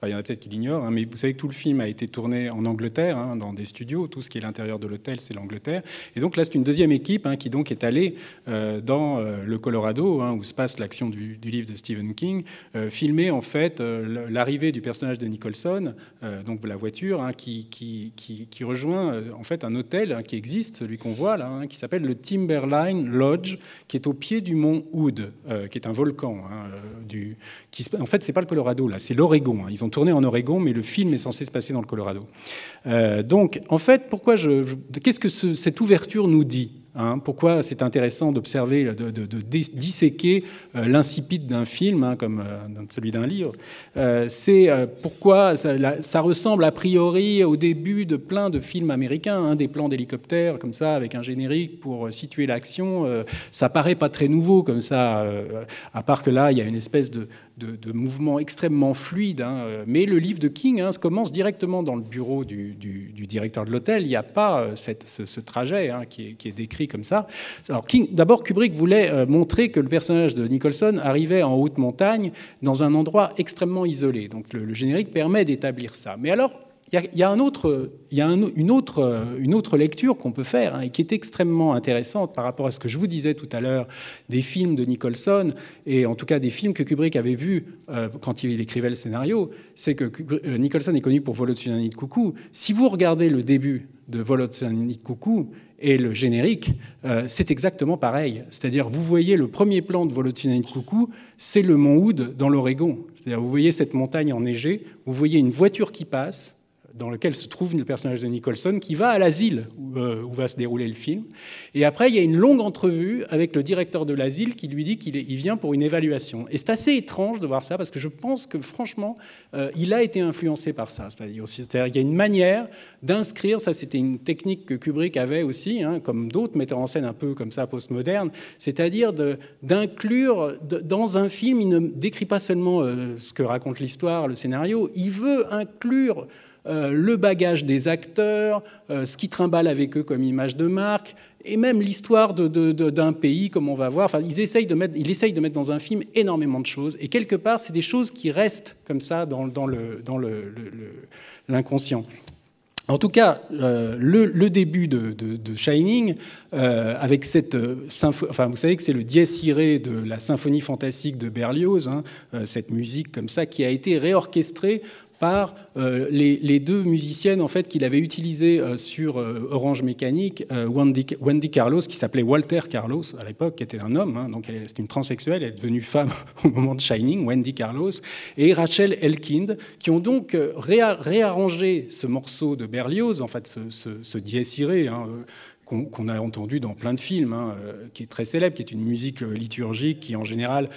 il y en a peut-être qui l'ignorent, hein, mais vous savez que tout le film a été tourné en Angleterre, hein, dans des studios. Tout ce qui est l'intérieur de l'hôtel, c'est l'Angleterre. Et donc là, c'est une deuxième équipe hein, qui donc est allée euh, dans euh, le Colorado, où se passe l'action du, livre de Stephen King, euh, filmer en fait l'arrivée du personnage de Nicholson, donc la voiture, qui, qui, qui, rejoint en fait un hôtel qui existe, celui qu'on voit là, qui s'appelle le Timberline Lodge, qui est au pied du mont Hood, qui est un volcan. en fait, c'est pas le Colorado là, c'est l'Oregon. Ils ont tourné en Oregon, mais le film est censé se passer dans le Colorado. Euh, donc, en fait, pourquoi je, qu'est-ce que cette ouverture nous dit? Hein, pourquoi c'est intéressant d'observer, de, disséquer euh, l'insipide d'un film, hein, comme euh, celui d'un livre euh, C'est pourquoi ça, ressemble a priori au début de plein de films américains, hein, des plans d'hélicoptères comme ça, avec un générique pour situer l'action. ça paraît pas très nouveau comme ça, à part que là, il y a une espèce de, mouvement extrêmement fluide. mais le livre de King commence directement dans le bureau du, directeur de l'hôtel. Il n'y a pas ce, trajet qui est décrit d'abord, Kubrick voulait euh, montrer que le personnage de Nicholson arrivait en haute montagne, dans un endroit extrêmement isolé. Donc, le, générique permet d'établir ça. Mais alors, il y, a, une, autre, lecture qu'on peut faire hein, et qui est extrêmement intéressante par rapport à ce que je vous disais tout à l'heure des films de Nicholson et en tout cas des films que Kubrick avait vus euh, quand il écrivait le scénario. C'est que euh, Nicholson est connu pour Vol au-dessus de coucou. Si vous regardez le début de Vol au-dessus de coucou, et le générique, euh, c'est exactement pareil. C'est-à-dire, vous voyez le premier plan de Volotina Coucou, c'est le mont Hood dans l'Oregon. C'est-à-dire, vous voyez cette montagne enneigée, vous voyez une voiture qui passe, dans lequel se trouve le personnage de Nicholson, qui va à l'asile euh, où, va se dérouler le film. Et après, il y a une longue entrevue avec le directeur de l'asile qui lui dit qu'il vient pour une évaluation. Et c'est assez étrange de voir ça, parce que je pense que franchement, euh, il a été influencé par ça. C'est-à-dire qu'il y a une manière d'inscrire, ça c'était une technique que Kubrick avait aussi, hein, comme d'autres metteurs en scène un peu comme ça postmodernes, c'est-à-dire d'inclure dans un film, il ne décrit pas seulement euh, ce que raconte l'histoire, le scénario, il veut inclure euh, le bagage des acteurs, euh, ce qui trimballe avec eux comme image de marque, et même l'histoire d'un pays, comme on va voir. Enfin, ils essayent de mettre, il essaye de mettre dans un film énormément de choses, et quelque part, c'est des choses qui restent comme ça dans, l'inconscient. En tout cas, euh, le, début de, Shining, avec cette enfin, vous savez que c'est le dies irae de la symphonie fantastique de Berlioz, hein, cette musique comme ça qui a été réorchestrée par euh, les, deux musiciennes en fait qu'il avait utilisées euh, sur euh, Orange Mécanique, Wendy, Carlos, qui s'appelait Walter Carlos à l'époque, qui était un homme, hein, donc elle est une transsexuelle, elle est devenue femme au moment de Shining, Wendy Carlos, et Rachel Elkind, qui ont donc réarrangé ce morceau de Berlioz, en fait ce, ce, hein, qu'on a entendu dans plein de films, hein, qui est très célèbre, qui est une musique liturgique qui en général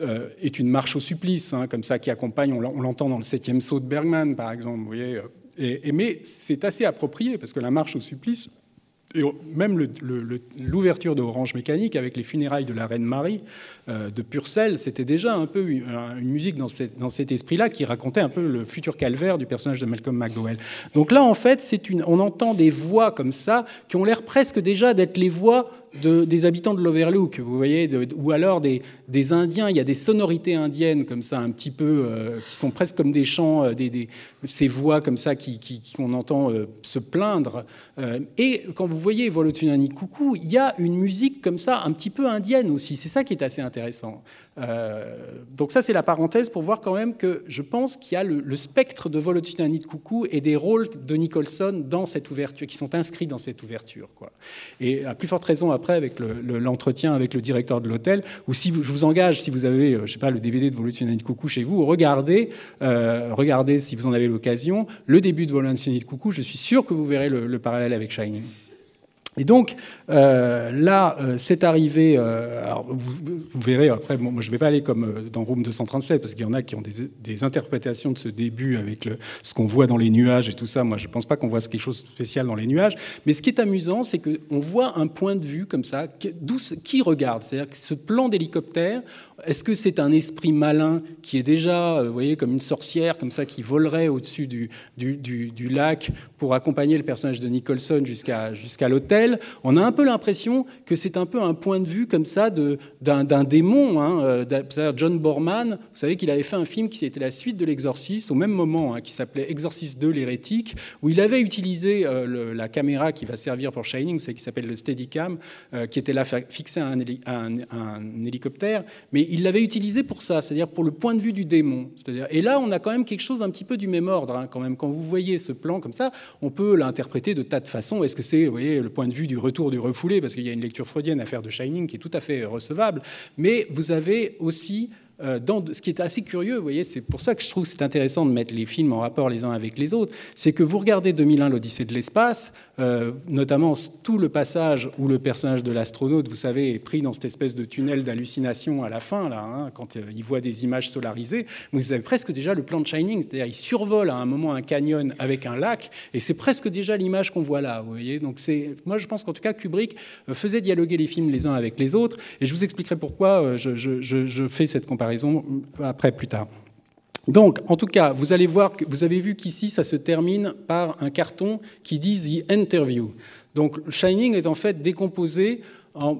euh, est une marche au supplice, hein, comme ça, qui accompagne, on l'entend dans le septième saut de Bergman, par exemple. Vous voyez, euh, mais c'est assez approprié, parce que la marche au supplice, et même l'ouverture de Orange Mécanique avec les funérailles de la reine Marie euh, de Purcell, c'était déjà un peu une, musique dans, dans cet esprit-là qui racontait un peu le futur calvaire du personnage de Malcolm McDowell. Donc là, en fait, une, on entend des voix comme ça qui ont l'air presque déjà d'être les voix des habitants de l'Overlook, vous voyez, ou alors des, Indiens. Il y a des sonorités indiennes comme ça, un petit peu, euh, qui sont presque comme des chants, euh, des, ces voix comme ça qu'on qui, entend euh, se plaindre. et quand vous voyez Volotunani Coucou, il y a une musique comme ça, un petit peu indienne aussi. C'est ça qui est assez intéressant. Euh, donc ça, c'est la parenthèse pour voir quand même que je pense qu'il y a le, spectre de Volotinani de Coucou et des rôles de Nicholson dans cette ouverture, qui sont inscrits dans cette ouverture. Et à plus forte raison après avec l'entretien avec le directeur de l'hôtel, ou si je vous engage, si vous avez, euh, je sais pas, le DVD de Volotinani de Coucou chez vous, regardez, euh, regardez si vous en avez l'occasion, le début de Volotinani de Coucou, je suis sûr que vous verrez le parallèle avec Shining. Et donc euh, là, euh, c'est arrivé. Euh, vous, verrez après. moi, je ne vais pas aller comme dans Room 237 parce qu'il y en a qui ont des, interprétations de ce début avec ce qu'on voit dans les nuages et tout ça. Moi, je ne pense pas qu'on voit quelque chose de spécial dans les nuages. Mais ce qui est amusant, c'est qu'on voit un point de vue comme ça. D'où qui regarde C'est-à-dire que ce plan d'hélicoptère, est-ce que c'est un esprit malin qui est déjà, vous voyez, comme une sorcière comme ça qui volerait au-dessus du, lac pour accompagner le personnage de Nicholson jusqu'à jusqu'à l'hôtel? On a un peu l'impression que c'est un peu un point de vue comme ça d'un démon. Hein, euh, John Borman, vous savez qu'il avait fait un film qui était la suite de l'Exorciste au même moment, hein, qui s'appelait Exorcist 2, l'hérétique, où il avait utilisé euh, la caméra qui va servir pour Shining, c'est qui s'appelle le Steadicam, euh, qui était là fixé à un, un, hélicoptère, mais il l'avait utilisé pour ça, c'est-à-dire pour le point de vue du démon. Et là, on a quand même quelque chose un petit peu du même ordre, hein, quand même. Quand vous voyez ce plan comme ça, on peut l'interpréter de tas de façons. Est-ce que c'est, vous voyez, le point de vue du retour du refoulé, parce qu'il y a une lecture freudienne à faire de Shining qui est tout à fait recevable, mais vous avez aussi euh, ce qui est assez curieux, vous voyez, c'est pour ça que je trouve que c'est intéressant de mettre les films en rapport les uns avec les autres, c'est que vous regardez 2001, l'Odyssée de l'espace, euh, notamment tout le passage où le personnage de l'astronaute, vous savez, est pris dans cette espèce de tunnel d'hallucination à la fin, là, hein, quand euh, il voit des images solarisées. Vous avez presque déjà le plan de Shining, c'est-à-dire il survole à un moment un canyon avec un lac, et c'est presque déjà l'image qu'on voit là, vous voyez. Donc c'est, moi je pense qu'en tout cas Kubrick euh, faisait dialoguer les films les uns avec les autres, et je vous expliquerai pourquoi je, je fais cette comparaison après plus tard. Donc, en tout cas, vous allez voir, vous avez vu qu'ici, ça se termine par un carton qui dit The Interview. Donc, Shining est en fait décomposé en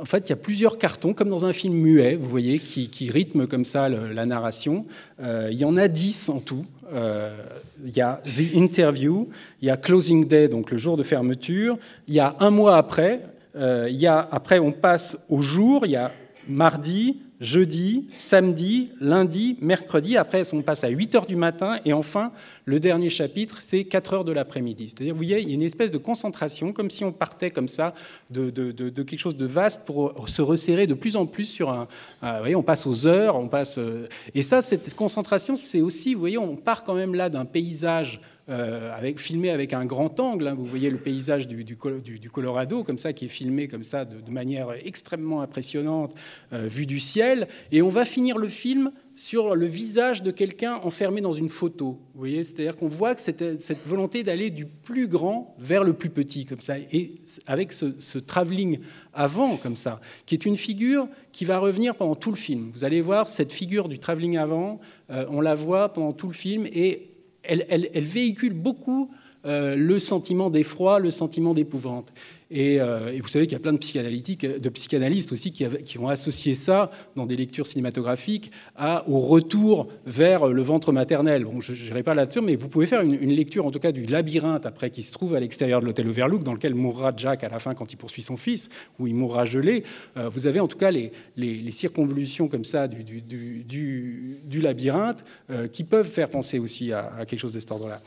en fait, il y a plusieurs cartons, comme dans un film muet, vous voyez, qui, qui rythment comme ça la narration. Euh, il y en a dix en tout. Euh, il y a The Interview, il y a Closing Day, donc le jour de fermeture. Il y a un mois après. Euh, il y a, après, on passe au jour. Il y a mardi, jeudi, samedi, lundi, mercredi. Après, on passe à 8 heures du matin. Et enfin, le dernier chapitre, c'est 4 heures de l'après-midi. C'est-à-dire, vous voyez, il y a une espèce de concentration, comme si on partait comme ça de, quelque chose de vaste pour se resserrer de plus en plus sur un. vous voyez, on passe aux heures, on passe. Euh, et ça, cette concentration, c'est aussi, vous voyez, on part quand même là d'un paysage euh, avec, filmé avec un grand angle. Hein. Vous voyez le paysage du, Colorado, comme ça, qui est filmé comme ça, de, manière extrêmement impressionnante, euh, vue du ciel. Et on va finir le film sur le visage de quelqu'un enfermé dans une photo. Vous voyez, c'est-à-dire qu'on voit que cette, cette volonté d'aller du plus grand vers le plus petit, comme ça, et avec ce, ce travelling avant, comme ça, qui est une figure qui va revenir pendant tout le film. Vous allez voir cette figure du travelling avant, euh, on la voit pendant tout le film, et elle, véhicule beaucoup euh, le sentiment d'effroi, le sentiment d'épouvante. Euh, et, vous savez qu'il y a plein de, psychanalystes aussi qui, qui, ont associé ça dans des lectures cinématographiques au retour vers le ventre maternel. Bon, je n'irai pas là-dessus, mais vous pouvez faire une, lecture en tout cas du labyrinthe après qui se trouve à l'extérieur de l'hôtel Overlook, dans lequel mourra Jack à la fin quand il poursuit son fils, où il mourra gelé. Euh, vous avez en tout cas les, circonvolutions comme ça du, labyrinthe qui peuvent faire penser aussi à quelque chose de cet ordre-là.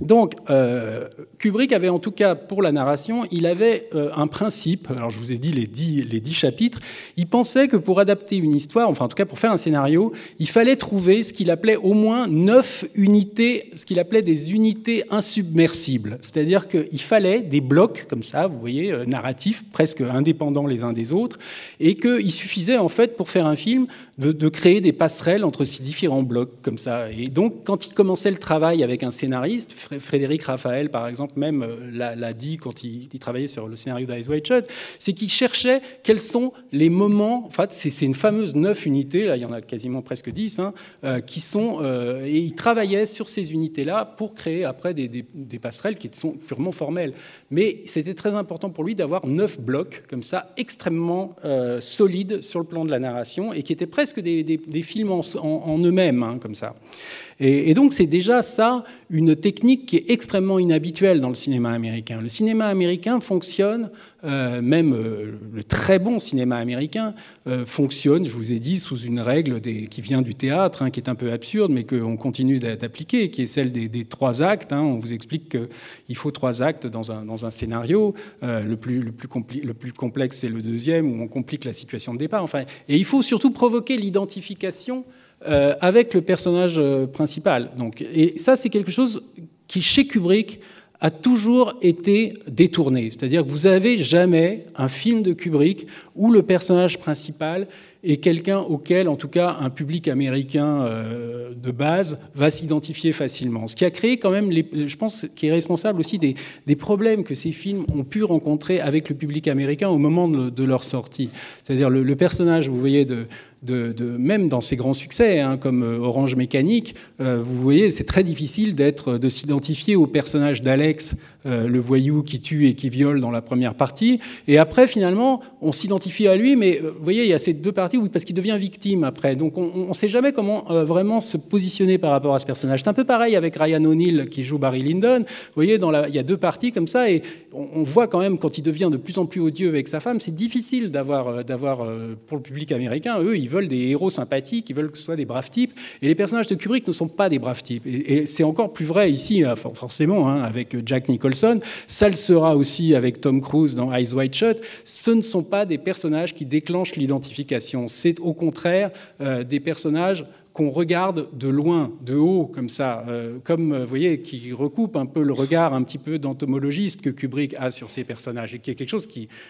Donc, euh, Kubrick avait en tout cas, pour la narration, il avait euh, un principe, alors je vous ai dit les dix, chapitres, il pensait que pour adapter une histoire, enfin en tout cas pour faire un scénario, il fallait trouver ce qu'il appelait au moins neuf unités, ce qu'il appelait des unités insubmersibles. C'est-à-dire qu'il fallait des blocs comme ça, vous voyez, euh, narratifs, presque indépendants les uns des autres, et qu'il suffisait en fait pour faire un film de créer des passerelles entre ces différents blocs comme ça. Et donc quand il commençait le travail avec un scénariste, Frédéric Raphaël, par exemple, même euh, l'a dit quand il, travaillait sur le scénario d'Eyes White Shut, c'est qu'il cherchait quels sont les moments, en fait, c'est une fameuse neuf unités, là il y en a quasiment presque dix, hein, euh, qui sont, euh, et il travaillait sur ces unités-là pour créer après des, passerelles qui sont purement formelles. Mais c'était très important pour lui d'avoir neuf blocs comme ça, extrêmement solides sur le plan de la narration, et qui étaient presque des, films en, eux-mêmes, hein, comme ça. Et, donc c'est déjà ça une technique qui est extrêmement inhabituelle dans le cinéma américain. Le cinéma américain fonctionne, euh, même euh, le très bon cinéma américain euh, fonctionne, je vous ai dit, sous une règle qui vient du théâtre, hein, qui est un peu absurde, mais qu'on continue d'appliquer, qui est celle des, trois actes. Hein. On vous explique qu'il faut trois actes dans un, dans un scénario. le, plus, le, plus le plus complexe, c'est le deuxième, où on complique la situation de départ. Enfin, et il faut surtout provoquer l'identification avec le personnage principal. Donc, et ça, c'est quelque chose qui, chez Kubrick, a toujours été détourné. C'est-à-dire que vous n'avez jamais un film de Kubrick où le personnage principal est quelqu'un auquel, en tout cas, un public américain euh, de base va s'identifier facilement. Ce qui a créé quand même, je pense, qui est responsable aussi des, problèmes que ces films ont pu rencontrer avec le public américain au moment de, leur sortie. C'est-à-dire le, personnage, vous voyez, de, même dans ses grands succès, hein, comme euh, Orange Mécanique, euh, vous voyez, c'est très difficile de s'identifier au personnage d'Alex, euh, le voyou qui tue et qui viole dans la première partie. Et après, finalement, on s'identifie à lui, mais vous voyez, il y a ces deux parties parce qu'il devient victime après. Donc on ne sait jamais comment vraiment se positionner par rapport à ce personnage. C'est un peu pareil avec Ryan O'Neill qui joue Barry Lyndon. Vous voyez, il y a deux parties comme ça, et on, voit quand même quand il devient de plus en plus odieux avec sa femme, c'est difficile d'avoir, pour le public américain, eux, ils veulent des héros sympathiques, ils veulent que ce soit des braves types. Et les personnages de Kubrick ne sont pas des braves types. Et, c'est encore plus vrai ici, euh, forcément, hein, avec Jack Nicholson. Ça le sera aussi avec Tom Cruise dans Eyes Wide Shut. Ce ne sont pas des personnages qui déclenchent l'identification. C'est au contraire euh, des personnages qu'on regarde de loin, de haut, comme ça, euh, comme, euh, vous voyez, qui recoupe un peu le regard un petit peu d'entomologiste que Kubrick a sur ses personnages, et qui est quelque chose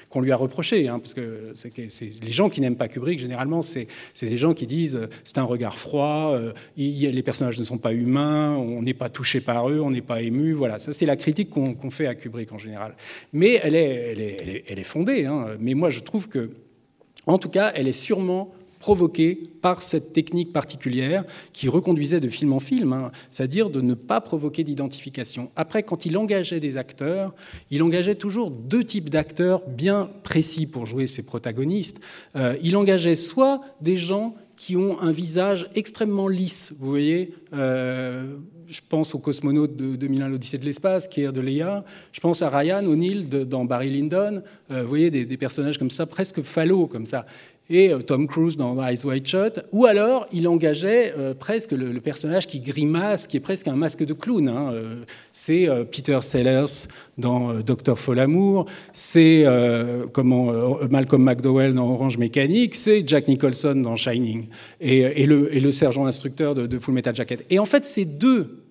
qu'on lui a reproché, hein, parce que, les gens qui n'aiment pas Kubrick, généralement, c'est des gens qui disent euh, c'est un regard froid, les personnages ne sont pas humains, on n'est pas touché par eux, on n'est pas ému, voilà, ça c'est la critique qu'on fait à Kubrick en général. Mais elle est, elle est, elle est, fondée, hein. mais moi je trouve que, en tout cas, elle est sûrement provoqué par cette technique particulière qui reconduisait de film en film, hein, c'est-à-dire de ne pas provoquer d'identification. Après, quand il engageait des acteurs, il engageait toujours deux types d'acteurs bien précis pour jouer ses protagonistes. Euh, il engageait soit des gens qui ont un visage extrêmement lisse, vous voyez, euh, je pense au cosmonaute de 2001, l'Odyssée de l'espace, Kier de Leia. Je pense à Ryan O'Neill dans Barry Lyndon. Euh, vous voyez, des, des, personnages comme ça, presque phallos, comme ça et euh, Tom Cruise dans Eyes Wide Shut, ou alors il engageait euh, presque le, personnage qui grimace, qui est presque un masque de clown. Hein. Euh, c'est Peter Sellers dans Docteur Folamour, c'est Malcolm McDowell dans Orange Mécanique, c'est Jack Nicholson dans Shining, et, le, sergent instructeur de, Full Metal Jacket. Et en fait, ces deux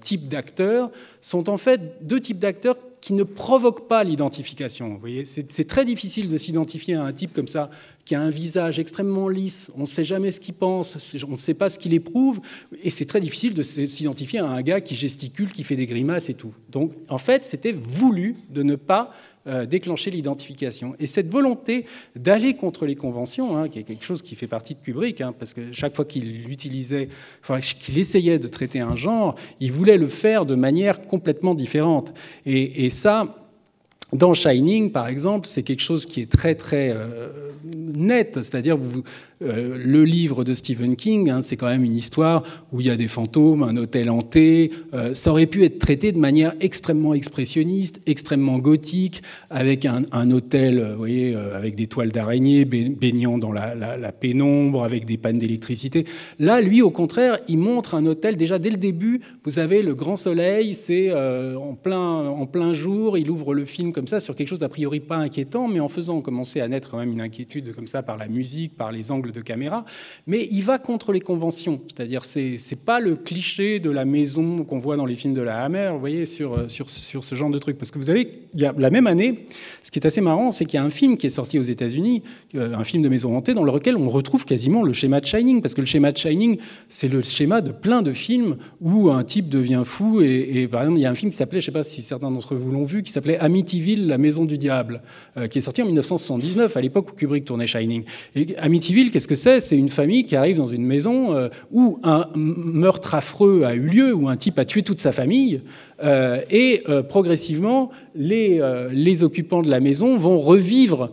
types d'acteurs sont en fait deux types d'acteurs qui ne provoquent pas l'identification. C'est très difficile de s'identifier à un type comme ça qui a un visage extrêmement lisse, on ne sait jamais ce qu'il pense, on ne sait pas ce qu'il éprouve, et c'est très difficile de s'identifier à un gars qui gesticule, qui fait des grimaces et tout. Donc en fait, c'était voulu de ne pas euh, déclencher l'identification. Et cette volonté d'aller contre les conventions, hein, qui est quelque chose qui fait partie de Kubrick, hein, parce que chaque fois qu'il utilisait, enfin, qu'il essayait de traiter un genre, il voulait le faire de manière complètement différente. Et, et ça, dans Shining, par exemple, c'est quelque chose qui est très très euh, net, c'est-à-dire vous, euh, le livre de Stephen King, hein, c'est quand même une histoire où il y a des fantômes, un hôtel hanté. Euh, ça aurait pu être traité de manière extrêmement expressionniste, extrêmement gothique, avec un, hôtel, euh, vous voyez, avec des toiles d'araignée baignant dans la, pénombre, avec des pannes d'électricité. Là, lui, au contraire, il montre un hôtel. Déjà dès le début, vous avez le grand soleil, c'est en plein en plein jour. Il ouvre le film comme ça sur quelque chose d'a priori pas inquiétant, mais en faisant commencer à naître quand même une inquiétude comme ça par la musique, par les angles de caméra, mais il va contre les conventions. C'est-à-dire, c'est c'est pas le cliché de la maison qu'on voit dans les films de la Hammer, vous voyez, sur, euh, sur, sur ce genre de truc. Parce que vous avez, la même année, ce qui est assez marrant, c'est qu'il y a un film qui est sorti aux États-Unis, euh, un film de maison hantée, dans lequel on retrouve quasiment le schéma de Shining, parce que le schéma de Shining, c'est le schéma de plein de films où un type devient fou. Et, par exemple, il y a un film qui s'appelait, je sais pas si certains d'entre vous l'ont vu, qui s'appelait Amityville, la maison du diable, euh, qui est sorti en 1979, à l'époque où Kubrick tournait Shining. Et Amityville, qu'est-ce que c'est? C'est une famille qui arrive dans une maison euh, où un meurtre affreux a eu lieu, où un type a tué toute sa famille, et euh, progressivement, les, les, occupants de la maison vont revivre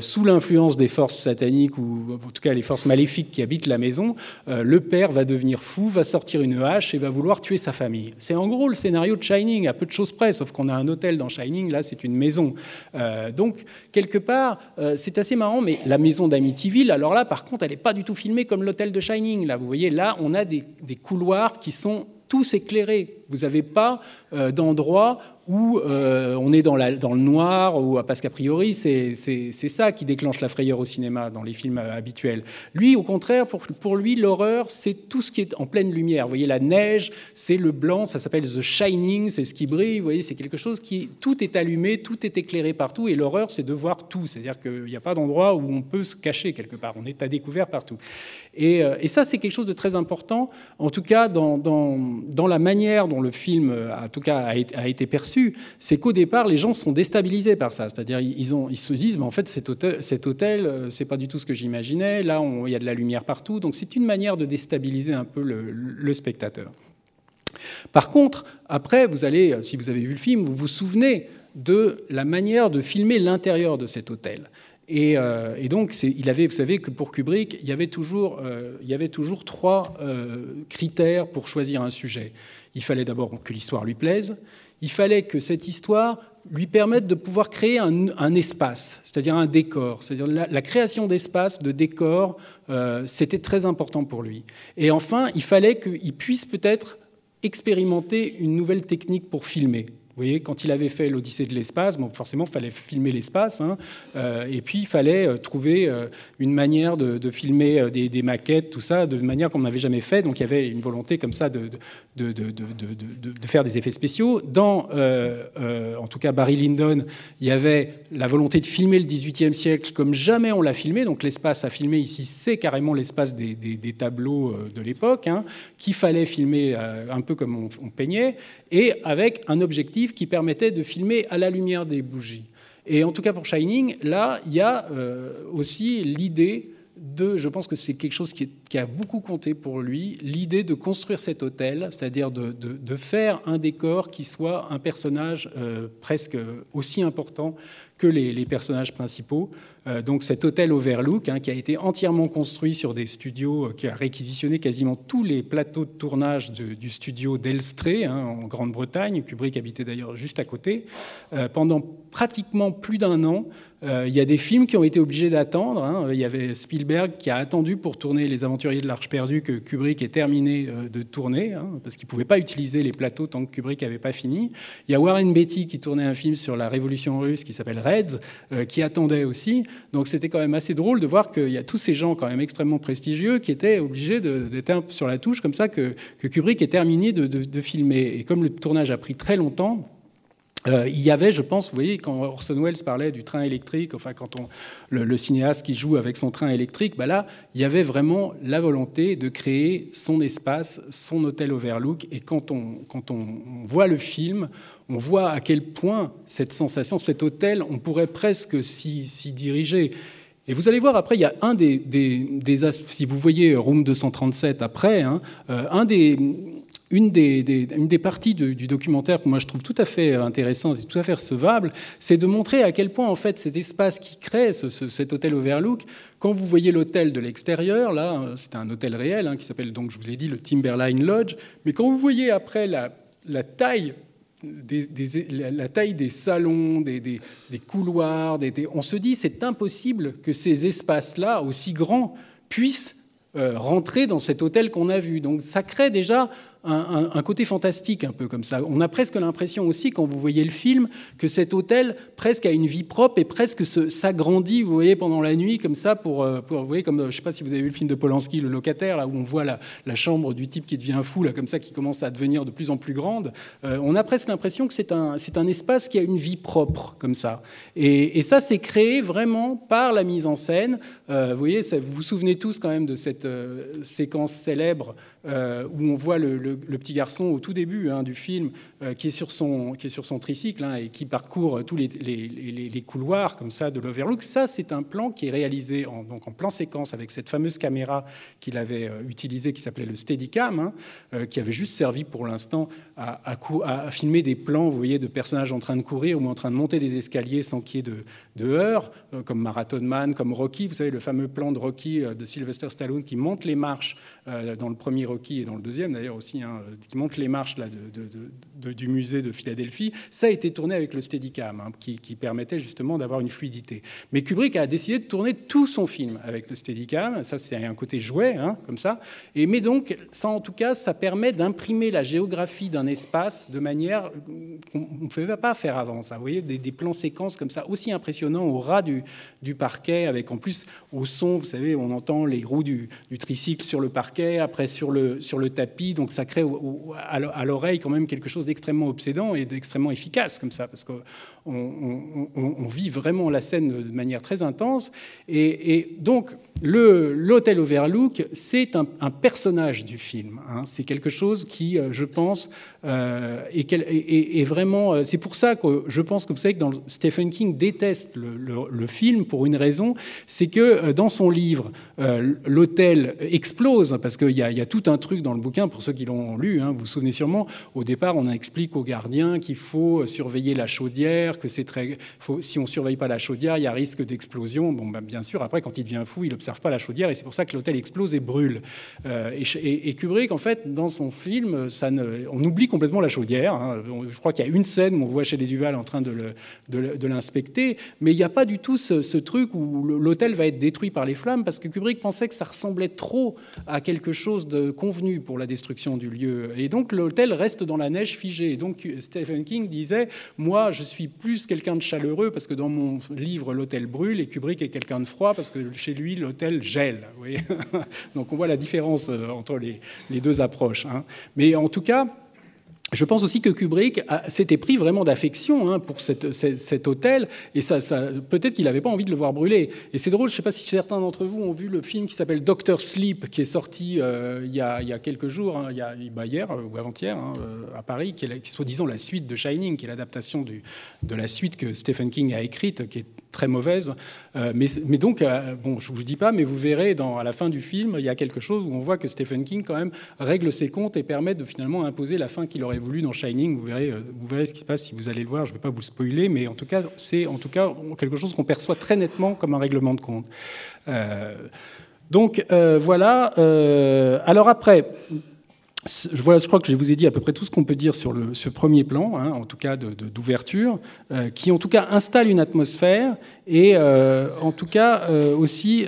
sous l'influence des forces sataniques, ou en tout cas les forces maléfiques qui habitent la maison. le père va devenir fou, va sortir une hache et va vouloir tuer sa famille. C'est en gros le scénario de Shining, à peu de choses près, sauf qu'on a un hôtel dans Shining, là c'est une maison. donc, quelque part, c'est assez marrant, mais la maison d'Amityville, alors là, par contre, elle n'est pas du tout filmée comme l'hôtel de Shining. Là, vous voyez, là, on a des couloirs qui sont tous éclairés. Vous n'avez pas euh, d'endroit où on est dans, le noir, ou parce qu'a priori, c'est ça qui déclenche la frayeur au cinéma dans les films habituels. Lui, au contraire, pour, lui, l'horreur, c'est tout ce qui est en pleine lumière. Vous voyez, la neige, c'est le blanc, ça s'appelle The Shining, c'est ce qui brille. Vous voyez, c'est quelque chose qui tout est allumé, tout est éclairé partout, et l'horreur, c'est de voir tout. C'est-à-dire qu'il n'y a pas d'endroit où on peut se cacher quelque part. On est à découvert partout. Et, et ça, c'est quelque chose de très important, en tout cas dans, la manière dont le film, en tout cas, a été perçu. C'est qu'au départ, les gens sont déstabilisés par ça. C'est-à-dire, ils, ont, se disent, mais en fait, cet hôtel, cet hôtel, c'est pas du tout ce que j'imaginais. Là, il y a de la lumière partout. Donc, c'est une manière de déstabiliser un peu le, spectateur. Par contre, après, vous allez, si vous avez vu le film, vous vous souvenez de la manière de filmer l'intérieur de cet hôtel. Et, euh, donc, il avait, vous savez que pour Kubrick, il y avait toujours, euh, trois euh, critères pour choisir un sujet. Il fallait d'abord que l'histoire lui plaise, il fallait que cette histoire lui permette de pouvoir créer un, espace, c'est-à-dire un décor. C'est-à-dire la, la, création d'espace, de décor, euh, c'était très important pour lui. Et enfin, il fallait qu'il puisse peut-être expérimenter une nouvelle technique pour filmer. Vous voyez, quand il avait fait l'Odyssée de l'espace, forcément, il fallait filmer l'espace, hein, euh, et puis il fallait euh, trouver euh, une manière de, filmer des, maquettes, tout ça, de manière qu'on n'avait jamais fait. Donc il y avait une volonté comme ça de, faire des effets spéciaux. Dans, en tout cas, Barry Lyndon, il y avait la volonté de filmer le XVIIIe siècle comme jamais on l'a filmé. Donc l'espace à filmer ici, c'est carrément l'espace des, tableaux de l'époque, hein, qu'il fallait filmer un peu comme on peignait, et avec un objectif qui permettait de filmer à la lumière des bougies. Et en tout cas pour Shining, là, il y a euh, aussi l'idée de, je pense que c'est quelque chose qui, a beaucoup compté pour lui, l'idée de construire cet hôtel, c'est-à-dire de, faire un décor qui soit un personnage euh, presque aussi important que les, personnages principaux. Euh, donc cet hôtel Overlook, hein, qui a été entièrement construit sur des studios, euh, qui a réquisitionné quasiment tous les plateaux de tournage du studio d'Elstree hein, en Grande-Bretagne. Kubrick habitait d'ailleurs juste à côté. Pendant pratiquement plus d'un an, il y a des films qui ont été obligés d'attendre. Hein. Il y avait Spielberg qui a attendu pour tourner Les Aventuriers de l'Arche perdue que Kubrick ait terminé euh, de tourner, hein, parce qu'il ne pouvait pas utiliser les plateaux tant que Kubrick n'avait pas fini. Il y a Warren Beatty qui tournait un film sur la révolution russe qui s'appelle Reds, euh, qui attendait aussi. Donc c'était quand même assez drôle de voir qu'il y a tous ces gens quand même extrêmement prestigieux qui étaient obligés d'être sur la touche comme ça que, Kubrick ait terminé de filmer. Et comme le tournage a pris très longtemps, euh, il y avait, je pense, vous voyez, quand Orson Welles parlait du train électrique, enfin quand le, cinéaste qui joue avec son train électrique, bah là, il y avait vraiment la volonté de créer son espace, son hôtel Overlook. Et quand on, voit le film, on voit à quel point cette sensation, cet hôtel, on pourrait presque s'y diriger. Et vous allez voir après, il y a un des, des, des si vous voyez Room 237 après, hein, euh, un des une des, parties du documentaire que moi je trouve tout à fait intéressante et tout à fait recevable, c'est de montrer à quel point en fait cet espace qui crée ce, ce, cet hôtel Overlook, quand vous voyez l'hôtel de l'extérieur, là c'est un hôtel réel hein, qui s'appelle donc je vous l'ai dit le Timberline Lodge, mais quand vous voyez après la, taille des, salons, des, des couloirs, on se dit c'est impossible que ces espaces-là, aussi grands, puissent euh, rentrer dans cet hôtel qu'on a vu. Donc ça crée déjà un, un, côté fantastique un peu comme ça. On a presque l'impression aussi, quand vous voyez le film, que cet hôtel presque a une vie propre et presque s'agrandit, vous voyez, pendant la nuit comme ça pour, euh, vous voyez, comme je ne sais pas si vous avez vu le film de Polanski, Le Locataire, là où on voit la, chambre du type qui devient fou, là comme ça, qui commence à devenir de plus en plus grande. Euh, on a presque l'impression que c'est un, un espace qui a une vie propre comme ça. Et, ça, c'est créé vraiment par la mise en scène. Euh, vous voyez, ça, vous vous souvenez tous quand même de cette euh, séquence célèbre euh, où on voit le, petit garçon au tout début hein, du film euh, qui, est sur son, tricycle hein, et qui parcourt tous les, couloirs comme ça de l'Overlook. Ça, c'est un plan qui est réalisé en, donc en plan séquence avec cette fameuse caméra qu'il avait euh, utilisée qui s'appelait le Steadicam, hein, qui avait juste servi pour l'instant à, filmer des plans, vous voyez, de personnages en train de courir ou en train de monter des escaliers sans qu'il y ait de, de heurts, comme Marathon Man, comme Rocky. Vous savez, le fameux plan de Rocky de Sylvester Stallone qui monte les marches dans le premier Rocky et dans le deuxième d'ailleurs aussi, hein, qui monte les marches là, du musée de Philadelphie, ça a été tourné avec le Steadicam, hein, qui, permettait justement d'avoir une fluidité. Mais Kubrick a décidé de tourner tout son film avec le Steadicam, ça c'est un côté jouet, hein, comme ça. Et, mais donc, ça en tout cas, ça permet d'imprimer la géographie d'un espace de manière qu'on ne pouvait pas faire avant. Ça. Vous voyez, des, plans séquences comme ça, aussi impressionnants au ras du, du, parquet, avec en plus au son, vous savez, on entend les roues du, du tricycle sur le parquet, après sur le, sur le tapis, donc ça crée à l'oreille quand même quelque chose d'extrêmement obsédant et d'extrêmement efficace comme ça, parce qu'on on, vit vraiment la scène de manière très intense. Et, donc, l'hôtel Overlook, c'est un, personnage du film. Hein. C'est quelque chose qui, euh, je pense, euh, est, vraiment. Euh, c'est pour ça que je pense que vous savez que dans Stephen King déteste le, film pour une raison, c'est que dans son livre, l'hôtel explose parce qu'il y, y, a tout un truc dans le bouquin pour ceux qui l'ont lu. Hein, vous vous souvenez sûrement. Au départ, on explique aux gardiens qu'il faut surveiller la chaudière, que c'est très. si on surveille pas la chaudière, il y a risque d'explosion. Bon, ben, bien sûr. Après, quand il devient fou, il n'observe pas la chaudière et c'est pour ça que l'hôtel explose et brûle. Euh, et, Kubrick, en fait, dans son film, ça ne, on oublie complètement la chaudière. Hein. Je crois qu'il y a une scène où on voit chez les Duval en train de l'inspecter, mais il n'y a pas du tout ce, ce truc où l'hôtel va être détruit par les flammes parce que Kubrick pensait que ça ressemblait trop à quelque chose de convenu pour la destruction du lieu. Et donc l'hôtel reste dans la neige figée. Et donc Stephen King disait, moi, je suis plus quelqu'un de chaleureux parce que dans mon livre, l'hôtel brûle, et Kubrick est quelqu'un de froid parce que chez lui, l'hôtel gèle. Donc on voit la différence euh, entre les, deux approches. Hein. Mais en tout cas, je pense aussi que Kubrick s'était pris vraiment d'affection hein, pour cet hôtel, et peut-être qu'il n'avait pas envie de le voir brûler. Et c'est drôle, je ne sais pas si certains d'entre vous ont vu le film qui s'appelle Doctor Sleep, qui est sorti euh, il, y a, quelques jours, hein, bah, hier euh, ou avant-hier, hein, euh, à Paris, qui est, soi-disant la suite de Shining, qui est l'adaptation de la suite que Stephen King a écrite, qui est très mauvaise. mais, donc, bon, je ne vous dis pas, mais vous verrez à la fin du film, il y a quelque chose où on voit que Stephen King, quand même, règle ses comptes et permet de finalement imposer la fin qu'il aurait voulu dans Shining. Vous verrez, euh, vous verrez ce qui se passe si vous allez le voir. Je ne vais pas vous spoiler, mais en tout cas, c'est en tout cas quelque chose qu'on perçoit très nettement comme un règlement de compte. Euh, donc euh, voilà. alors après, je, je crois que je vous ai dit à peu près tout ce qu'on peut dire sur ce premier plan, hein, en tout cas d'ouverture, qui en tout cas installe une atmosphère et en tout cas aussi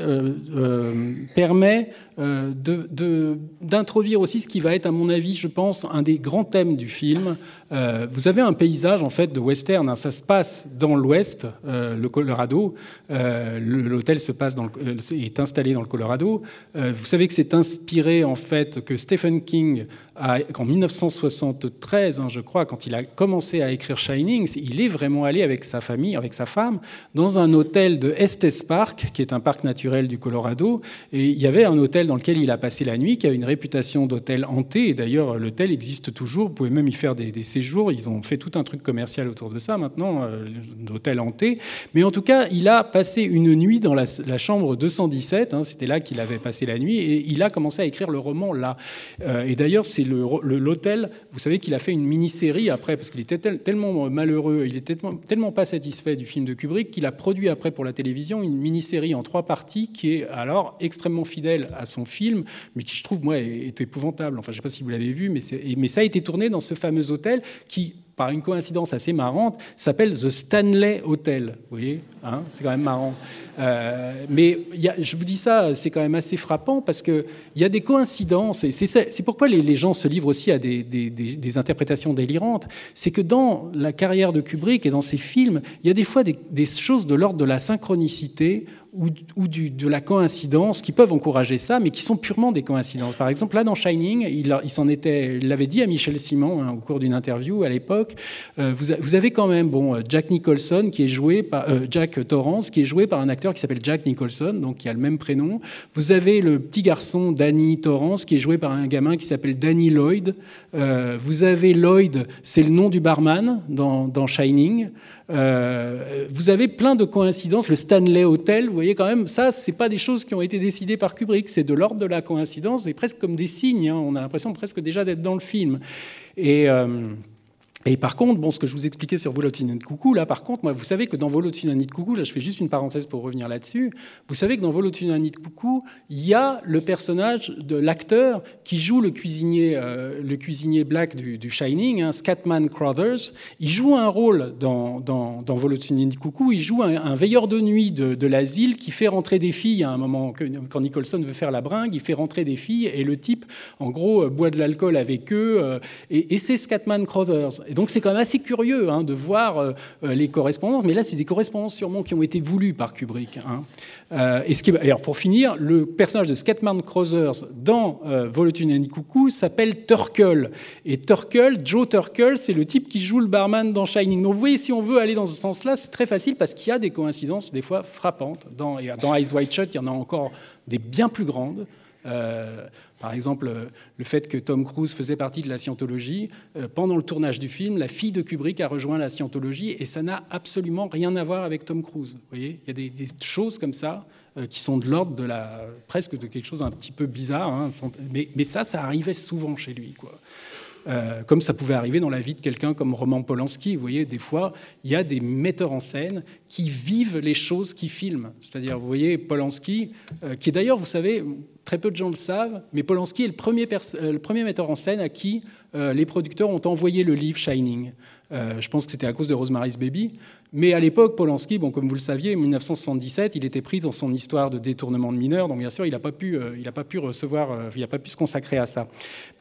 permet d'introduire aussi ce qui va être, à mon avis, je pense, un des grands thèmes du film. Euh, vous avez un paysage en fait de western. Hein. ça se passe dans l'Ouest, euh, le Colorado. L'hôtel est installé dans le Colorado. vous savez que c'est inspiré en fait que Stephen King en 1973, hein, je crois, quand il a commencé à écrire Shining, il est vraiment allé avec sa famille, avec sa femme, dans un hôtel de Estes Park, qui est un parc naturel du Colorado. Et il y avait un hôtel dans lequel il a passé la nuit, qui a une réputation d'hôtel hanté. Et d'ailleurs, l'hôtel existe toujours. Vous pouvez même y faire des, séjours. Ils ont fait tout un truc commercial autour de ça maintenant, euh, d'hôtel hanté. Mais en tout cas, il a passé une nuit dans la, chambre 217. Hein, C'était là qu'il avait passé la nuit. Et il a commencé à écrire le roman là. Euh, et d'ailleurs, c'est l'hôtel. Vous savez qu'il a fait une mini-série après, parce qu'il était tellement malheureux, il était tellement, pas satisfait du film de Kubrick qu'il a produit après pour la télévision une mini-série en trois parties qui est alors extrêmement fidèle à son film, mais qui je trouve moi est, épouvantable. Enfin, je ne sais pas si vous l'avez vu, mais, mais ça a été tourné dans ce fameux hôtel qui par une coïncidence assez marrante, s'appelle The Stanley Hotel. Vous voyez hein C'est quand même marrant. Euh, mais je vous dis ça, c'est quand même assez frappant parce qu'il y a des coïncidences, et c'est pourquoi les, gens se livrent aussi à des interprétations délirantes. C'est que dans la carrière de Kubrick et dans ses films, il y a des fois des, choses de l'ordre de la synchronicité ou, ou de la coïncidence qui peuvent encourager ça, mais qui sont purement des coïncidences. Par exemple, là dans Shining, il, s'en était, l'avait dit à Michel Simon hein, au cours d'une interview à l'époque. Euh, vous, avez quand même bon Jack Nicholson qui est joué par euh, Jack Torrance qui est joué par un acteur qui s'appelle Jack Nicholson, donc qui a le même prénom. Vous avez le petit garçon Danny Torrance, qui est joué par un gamin qui s'appelle Danny Lloyd. Euh, vous avez Lloyd, c'est le nom du barman dans, Shining. Euh, vous avez plein de coïncidences. Le Stanley Hotel, vous voyez quand même, ça, c'est pas des choses qui ont été décidées par Kubrick, c'est de l'ordre de la coïncidence, et presque comme des signes. Hein. On a l'impression presque déjà d'être dans le film. Et. Euh, Et par contre, bon, ce que je vous expliquais sur Volotinani de Coucou, là, par contre, moi, vous savez que dans Volotinani de Coucou, là, je fais juste une parenthèse pour revenir là-dessus. Vous savez que dans Volotinani de Coucou, il y a le personnage de l'acteur qui joue le cuisinier, euh, le cuisinier black du, Shining, hein, Scatman Crothers. Il joue un rôle dans, dans, dans Coucou. Il joue un, veilleur de nuit de, l'asile qui fait rentrer des filles à un moment quand Nicholson veut faire la bringue, il fait rentrer des filles et le type, en gros, euh, boit de l'alcool avec eux. Euh, et, et c'est Scatman Crothers. Et donc c'est quand même assez curieux hein, de voir euh, euh, les correspondances, mais là c'est des correspondances sûrement qui ont été voulues par Kubrick. Hein. Euh, et alors pour finir, le personnage de Scatman Crothers dans euh, Volotune Coucou s'appelle Turkle. Et Turkle, Joe Turkle, c'est le type qui joue le barman dans Shining. Donc vous voyez, si on veut aller dans ce sens-là, c'est très facile parce qu'il y a des coïncidences des fois frappantes. Dans, dans Eyes Wide Shut, il y en a encore des bien plus grandes. Par exemple, euh, le fait que Tom Cruise faisait partie de la scientologie. Euh, pendant le tournage du film, la fille de Kubrick a rejoint la scientologie et ça n'a absolument rien à voir avec Tom Cruise. Vous voyez, il y a des, choses comme ça qui sont de l'ordre de la presque de quelque chose un petit peu bizarre. Hein, mais, mais, ça, ça arrivait souvent chez lui. Quoi. Euh, comme ça pouvait arriver dans la vie de quelqu'un comme Roman Polanski. Vous voyez, des fois, il y a des metteurs en scène qui vivent les choses qu'ils filment. C'est-à-dire, vous voyez, Polanski, euh, qui d'ailleurs, vous savez, très peu de gens le savent, mais Polanski est le premier, euh, le premier metteur en scène à qui les producteurs ont envoyé le livre Shining. je pense que c'était à cause de Rosemary's Baby. Mais à l'époque, Polanski, bon, comme vous le saviez, en 1977, il était pris dans son histoire de détournement de mineurs, donc bien sûr, il n'a pas pu, euh, pas pu recevoir, euh, il n'a pas pu se consacrer à ça.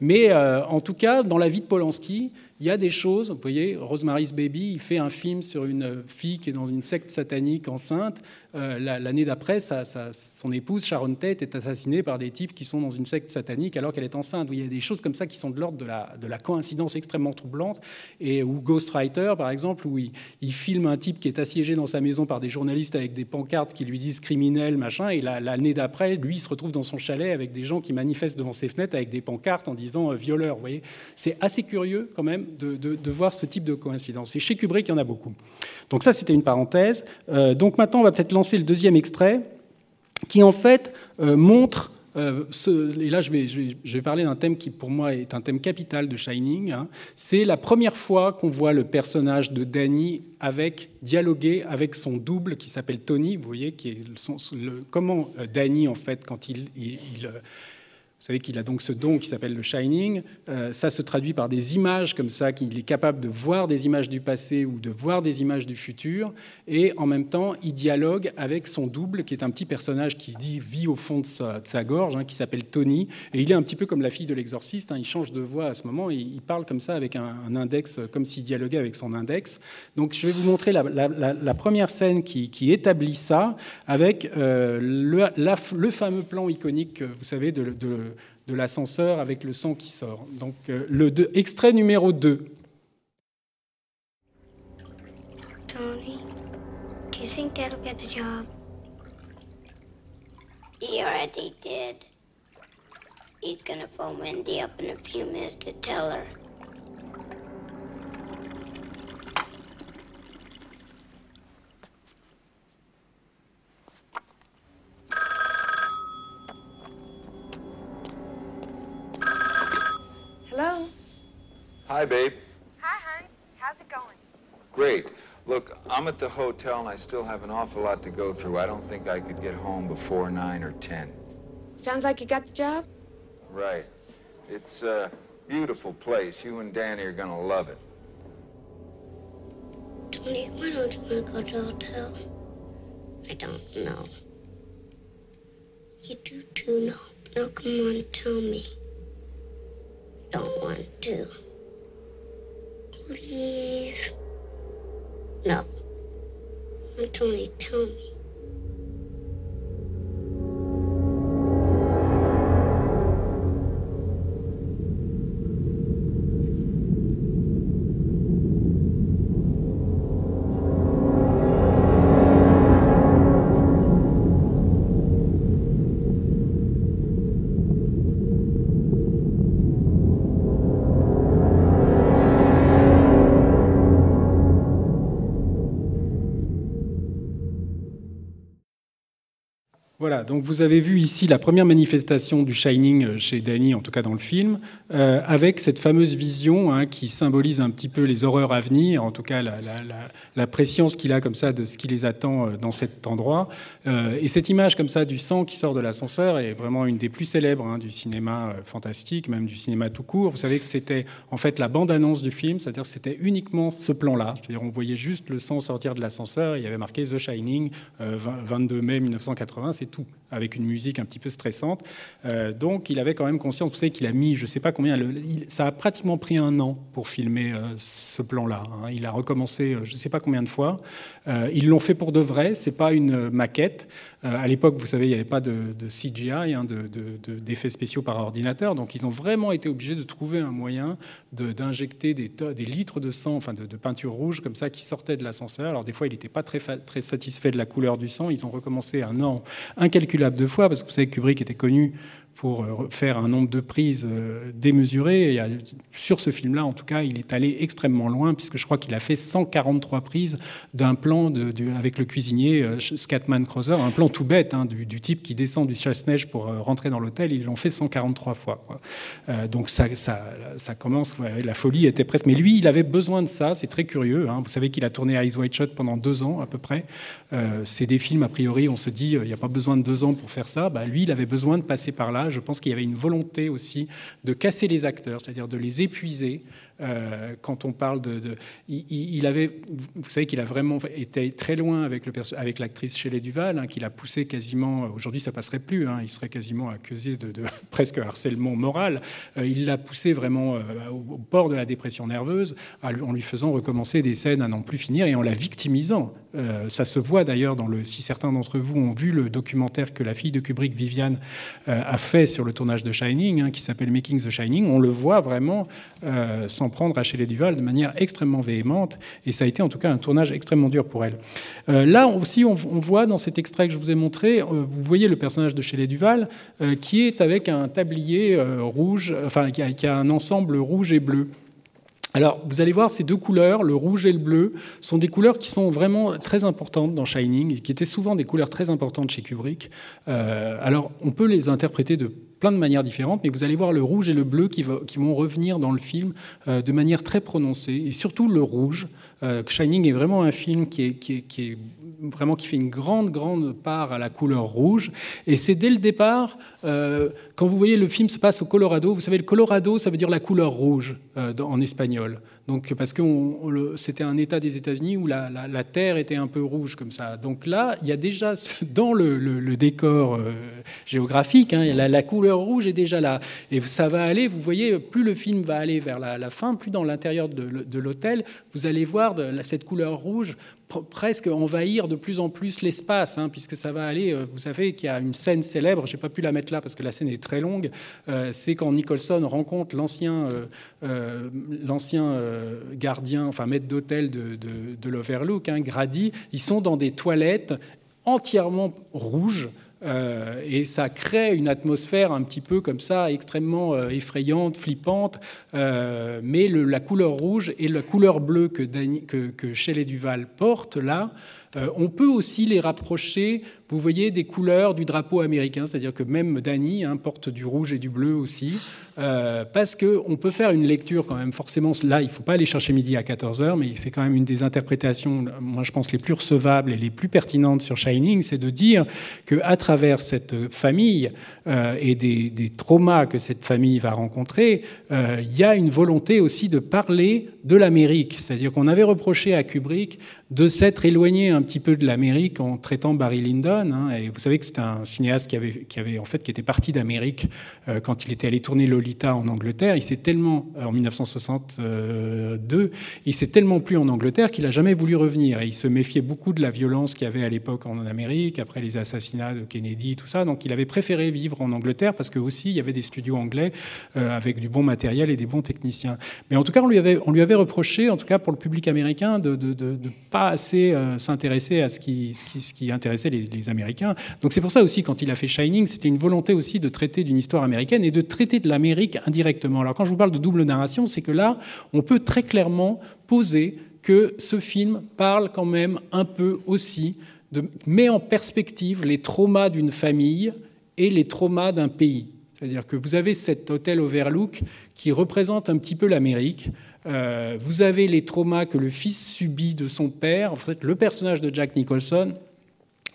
Mais euh, en tout cas, dans la vie de Polanski, il y a des choses. Vous voyez, Rosemary's Baby, il fait un film sur une fille qui est dans une secte satanique enceinte. L'année d'après, son épouse, Sharon Tate, est assassinée par des types qui sont dans une secte satanique alors qu'elle est enceinte. Il y a des choses comme ça qui sont de l'ordre de la, de la, coïncidence extrêmement troublante. Et ou Ghostwriter, par exemple, où il, filme un type qui est assiégé dans sa maison par des journalistes avec des pancartes qui lui disent criminel, machin. Et l'année d'après, lui, se retrouve dans son chalet avec des gens qui manifestent devant ses fenêtres avec des pancartes en disant euh, violeur. Vous voyez, c'est assez curieux quand même de, de, voir ce type de coïncidence. Et chez Kubrick, il y en a beaucoup. Donc ça, c'était une parenthèse. Euh, donc maintenant, on va peut-être lancer le deuxième extrait, qui en fait euh, montre euh, et là, je vais, parler d'un thème qui, pour moi, est un thème capital de Shining. Hein. C'est la première fois qu'on voit le personnage de Danny avec, dialoguer avec son double qui s'appelle Tony. Vous voyez, comment Danny, en fait, quand il, il vous savez qu'il a donc ce don qui s'appelle le shining. Euh, ça se traduit par des images comme ça, qu'il est capable de voir des images du passé ou de voir des images du futur. Et en même temps, il dialogue avec son double, qui est un petit personnage qui vit au fond de sa, gorge, hein, qui s'appelle Tony. Et il est un petit peu comme la fille de l'exorciste. Hein. il change de voix à ce moment il parle comme ça avec un, index, comme s'il dialoguait avec son index. Donc je vais vous montrer la, première scène qui, établit ça avec euh, le, fameux plan iconique, vous savez, de de l'ascenseur avec le son qui sort. Donc euh, le extrait numéro 2. Tony, do you think Dad'll get the job? He already did. He's gonna phone Wendy up in a few minutes to tell her. Hi, babe. Hi, hon. How's it going? Great. Look, I'm at the hotel and I still have an awful lot to go through. I don't think I could get home before 9 or 10. Sounds like you got the job? Right. It's a beautiful place. You and Danny are gonna love it. Tony, why don't you want to go to the hotel? I don't know. You do too no. Now come on, tell me. Don't want to. Please. No. Tony, tell me. Donc vous avez vu ici la première manifestation du Shining chez Danny, en tout cas dans le film. euh, avec cette fameuse vision hein, qui symbolise un petit peu les horreurs à venir, en tout cas la, la, préscience qu'il a comme ça de ce qui les attend euh, dans cet endroit. Euh, et cette image comme ça du sang qui sort de l'ascenseur est vraiment une des plus célèbres hein, du cinéma euh, fantastique, même du cinéma tout court. Vous savez que c'était en fait la bande-annonce du film, c'est-à-dire que c'était uniquement ce plan-là, c'est-à-dire on voyait juste le sang sortir de l'ascenseur, il y avait marqué The Shining, euh, 22 mai 1980, c'est tout, avec une musique un petit peu stressante. Euh, donc il avait quand même conscience, vous savez qu'il a mis, je ne sais pas combien, ça a pratiquement pris un an pour filmer euh, ce plan-là. Hein. Il a recommencé, je ne sais pas combien de fois. Euh, ils l'ont fait pour de vrai, c'est pas une maquette. Euh, à l'époque, vous savez, il n'y avait pas de, CGI, hein, d'effets de, spéciaux par ordinateur, donc ils ont vraiment été obligés de trouver un moyen d'injecter des, litres de sang, enfin de, peinture rouge comme ça, qui sortait de l'ascenseur. Alors des fois, il n'était pas très, très satisfait de la couleur du sang. Ils ont recommencé un an incalculable de fois, parce que vous savez Kubrick était connu pour euh, faire un nombre de prises euh, démesuré. Et sur ce film-là, en tout cas, il est allé extrêmement loin, puisque je crois qu'il a fait 143 prises d'un plan avec le cuisinier euh, Scatman Croser, un plan tout bête, hein, du, type qui descend du chasse-neige pour rentrer dans l'hôtel. Ils l'ont fait 143 fois. Euh, donc ça, ça, commence, la folie était presque. Mais lui, il avait besoin de ça, c'est très curieux. Hein. Vous savez qu'il a tourné Eyes Wide Shut pendant deux ans à peu près. Euh, c'est des films, a priori, on se dit, il n'y a pas besoin de deux ans pour faire ça. Bah, lui, il avait besoin de passer par là je pense qu'il y avait une volonté aussi de casser les acteurs, c'est-à-dire de les épuiser euh, quand on parle de, il, avait, vous savez qu'il a vraiment été très loin avec le avec l'actrice Shelley Duval, hein, qu'il a poussé quasiment. Aujourd'hui, ça passerait plus. Hein, il serait quasiment accusé de, presque harcèlement moral. Euh, il l'a poussé vraiment euh, au, bord de la dépression nerveuse, en lui faisant recommencer des scènes à n'en plus finir et en la victimisant. Ça se voit d'ailleurs dans le. Si certains d'entre vous ont vu le documentaire que la fille de Kubrick, Viviane, a fait sur le tournage de Shining, hein, qui s'appelle Making the Shining, on le voit vraiment euh, prendre à Shelley Duval de manière extrêmement véhémente. Et ça a été en tout cas un tournage extrêmement dur pour elle. Euh, là aussi, on, voit dans cet extrait que je vous ai montré, euh, vous voyez le personnage de Shelley Duval euh, qui est avec un tablier rouge, enfin qui a, un ensemble rouge et bleu. Alors, vous allez voir, ces deux couleurs, le rouge et le bleu, sont des couleurs qui sont vraiment très importantes dans Shining, qui étaient souvent des couleurs très importantes chez Kubrick. Alors, on peut les interpréter de plein de manières différentes, mais vous allez voir le rouge et le bleu qui, vont revenir dans le film euh, de manière très prononcée, et surtout le rouge. Euh, Shining est vraiment un film qui est, vraiment qui fait une grande, grande part à la couleur rouge. Et c'est dès le départ, euh, quand vous voyez le film se passe au Colorado, vous savez, le Colorado, ça veut dire la couleur rouge en espagnol. Donc, parce que c'était un État des États-Unis où la, la, terre était un peu rouge comme ça. Donc là, il y a déjà dans le, décor euh, géographique, hein, la, la, couleur rouge est déjà là. Et ça va aller, vous voyez, plus le film va aller vers la, fin, plus dans l'intérieur de, l'hôtel, vous allez voir cette couleur rouge presque envahir de plus en plus l'espace, hein, puisque ça va aller. Euh, vous savez qu'il y a une scène célèbre, je n'ai pas pu la mettre là parce que la scène est très longue. Euh, c'est quand Nicholson rencontre l'ancien, euh, l'ancien gardien, enfin maître d'hôtel de, de, de l'Overlook, hein, Grady. Ils sont dans des toilettes entièrement rouges. Euh, et ça crée une atmosphère un petit peu comme ça, extrêmement euh, effrayante, flippante. Euh, mais la couleur rouge et la couleur bleue que, que, que Shelley Duval porte là, euh, on peut aussi les rapprocher, vous voyez, des couleurs du drapeau américain, c'est-à-dire que même Danny hein, porte du rouge et du bleu aussi, euh, parce qu'on peut faire une lecture quand même, forcément, là, il ne faut pas aller chercher midi à 14h, mais c'est quand même une des interprétations, moi je pense, les plus recevables et les plus pertinentes sur Shining, c'est de dire qu'à travers cette famille euh, et des, des, traumas que cette famille va rencontrer, euh, il y a une volonté aussi de parler de l'Amérique, c'est-à-dire qu'on avait reproché à Kubrick de s'être éloigné un petit peu de l'Amérique en traitant Barry Lyndon. Hein, et vous savez que c'est un cinéaste qui avait, qui avait en fait qui était parti d'Amérique euh, quand il était allé tourner Lolita en Angleterre. Il s'est tellement euh, en 1962, il s'est tellement plu en Angleterre qu'il a jamais voulu revenir. Et il se méfiait beaucoup de la violence qu'il y avait à l'époque en Amérique après les assassinats de Kennedy, tout ça. Donc il avait préféré vivre en Angleterre parce que aussi il y avait des studios anglais euh, avec du bon matériel et des bons techniciens. Mais en tout cas on lui avait on lui avait reproché, en tout cas pour le public américain, de de, de, de pas assez euh, s'intéresser à ce qui, ce, qui, ce qui intéressait les, les Américains. Donc c'est pour ça aussi, quand il a fait Shining, c'était une volonté aussi de traiter d'une histoire américaine et de traiter de l'Amérique indirectement. Alors quand je vous parle de double narration, c'est que là, on peut très clairement poser que ce film parle quand même un peu aussi, de, met en perspective les traumas d'une famille et les traumas d'un pays. C'est-à-dire que vous avez cet hôtel Overlook qui représente un petit peu l'Amérique. Euh, vous avez les traumas que le fils subit de son père. En fait, le personnage de Jack Nicholson,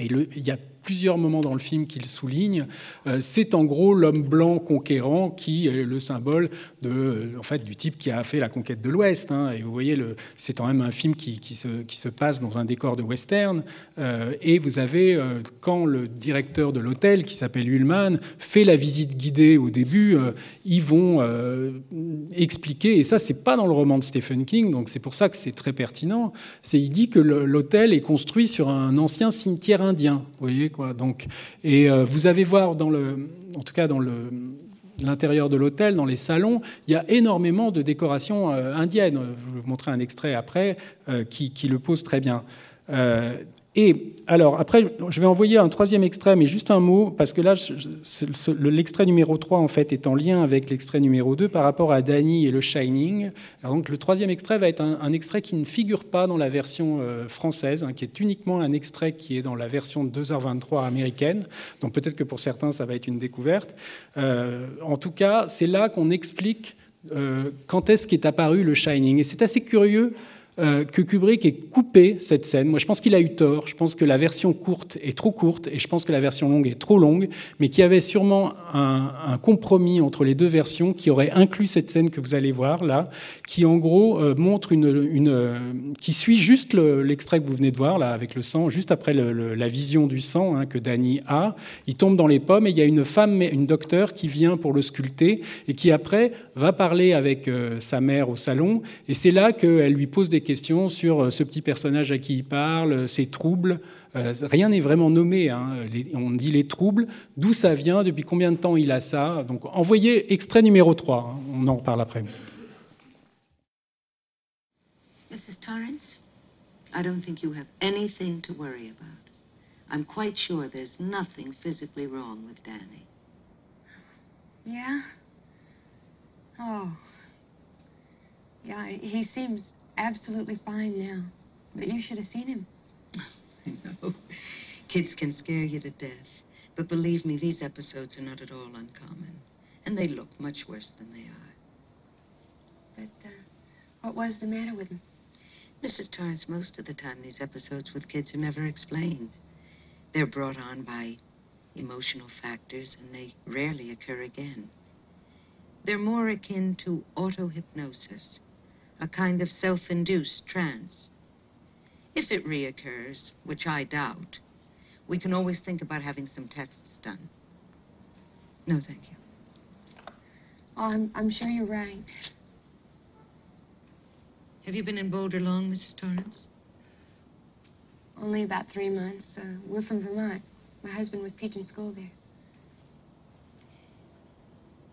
et le, il y a plusieurs moments dans le film qu'il souligne, euh, c'est en gros l'homme blanc conquérant qui est le symbole de, en fait, du type qui a fait la conquête de l'Ouest. Hein. Et vous voyez, c'est quand même un film qui, se, passe dans un décor de western. Euh, et vous avez, euh, quand le directeur de l'hôtel, qui s'appelle Ullman, fait la visite guidée au début, ils vont expliquer, et ça, c'est pas dans le roman de Stephen King, donc c'est pour ça que c'est très pertinent. C'est il dit que l'hôtel est construit sur un ancien cimetière indien. Vous voyez et euh, vous avez voir dans le, en tout cas dans l'intérieur de l'hôtel, dans les salons, il y a énormément de décorations euh, indiennes. Je vais vous montrer un extrait après euh, qui, le pose très bien. Et alors, après, je vais envoyer un troisième extrait, mais juste un mot, parce que là, l'extrait numéro 3, en fait, est en lien avec l'extrait numéro 2 par rapport à Danny et le Shining. Donc, le troisième extrait va être un, un, extrait qui ne figure pas dans la version euh, française, hein, qui est uniquement un extrait qui est dans la version 2h23 américaine. Donc, peut-être que pour certains, ça va être une découverte. Euh, en tout cas, c'est là qu'on explique euh, quand est-ce qu'est apparu le Shining. Et c'est assez curieux euh, que Kubrick ait coupé cette scène. Moi, je pense qu'il a eu tort. Je pense que la version courte est trop courte et je pense que la version longue est trop longue, mais qu'il y avait sûrement un, compromis entre les deux versions qui aurait inclus cette scène que vous allez voir là, qui en gros euh, montre une, euh, qui suit juste l'extrait le, que vous venez de voir là avec le sang, juste après la vision du sang hein, que Danny a. Il tombe dans les pommes et il y a une femme, une docteure qui vient pour le sculpter et qui après va parler avec sa mère au salon et c'est là qu'elle lui pose des questions sur euh, ce petit personnage à qui il parle, euh, ses troubles. Euh, rien n'est vraiment nommé. Hein. Les, on dit les troubles, d'où ça vient, depuis combien de temps il a ça? Donc envoyez extrait numéro 3. Hein. On en reparle après. Mrs. Torrance, I don't think you have anything to worry about. I'm quite sure there's nothing physically wrong with Danny. Yeah? Oh. Yeah, he seems absolutely fine now. But you should have seen him. I know. Kids can scare you to death. But believe me, these episodes are not at all uncommon. And they look much worse than they are. But, uh, what was the matter with him? Mrs. Torrance, most of the time these episodes with kids are never explained. They're brought on by emotional factors, and they rarely occur again. They're more akin to auto-hypnosis a kind of self-induced trance. If it reoccurs, which I doubt, we can always think about having some tests done. No, thank you. Oh, I'm, I'm sure you're right. Have you been in Boulder long, Mrs. Torrance? Only about three months. Uh, we're from Vermont. My husband was teaching school there.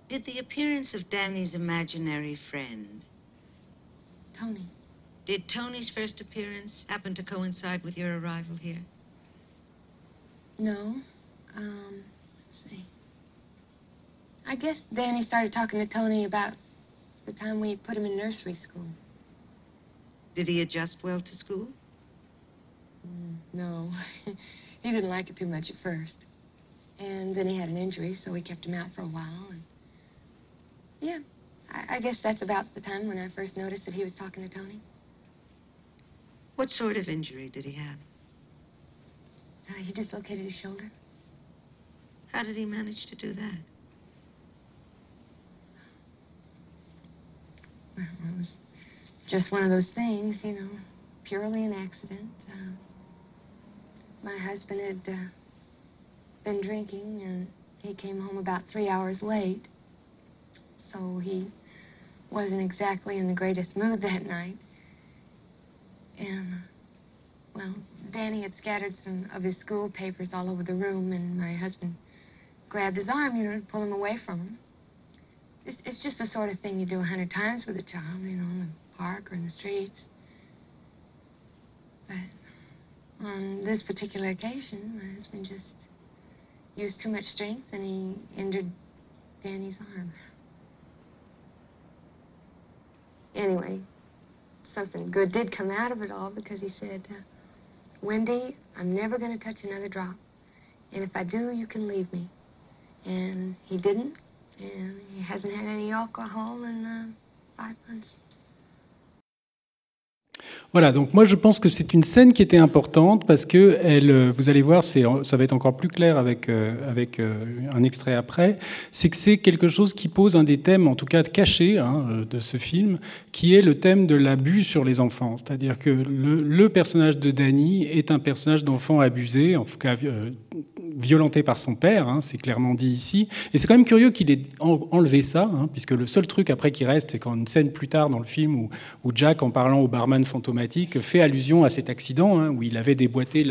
Did the appearance of Danny's imaginary friend Tony. Did Tony's first appearance happen to coincide with your arrival here? No. Um, let's see. I guess Danny started talking to Tony about the time we put him in nursery school. Did he adjust well to school? Mm, no. he didn't like it too much at first. And then he had an injury, so we kept him out for a while. And yeah, I, I guess that's about the time when I first noticed that he was talking to Tony. What sort of injury did he have? Uh, he dislocated his shoulder. How did he manage to do that? Well, it was just one of those things, you know, purely an accident. Uh, my husband had uh, been drinking, and he came home about three hours late so he wasn't exactly in the greatest mood that night. And, well, Danny had scattered some of his school papers all over the room, and my husband grabbed his arm, you know, to pull him away from him. It's, it's just the sort of thing you do a hundred times with a child, you know, in the park or in the streets. But on this particular occasion, my husband just used too much strength and he injured Danny's arm. Anyway, something good did come out of it all because he said, uh, Wendy, I'm never going to touch another drop. And if I do, you can leave me. And he didn't, And he hasn't had any alcohol in uh, five months. Voilà, donc moi je pense que c'est une scène qui était importante parce que elle, euh, vous allez voir, ça va être encore plus clair avec, euh, avec euh, un extrait après, c'est que c'est quelque chose qui pose un des thèmes, en tout cas cachés, hein, de ce film, qui est le thème de l'abus sur les enfants. C'est-à-dire que le, le, personnage de Danny est un personnage d'enfant abusé, en tout cas violenté par son père, hein, c'est clairement dit ici. Et c'est quand même curieux qu'il ait enlevé ça, hein, puisque le seul truc après qui reste, c'est quand une scène plus tard dans le film où, où Jack, en parlant au barman fantomatique, fait allusion à cet accident hein, où il avait déboîté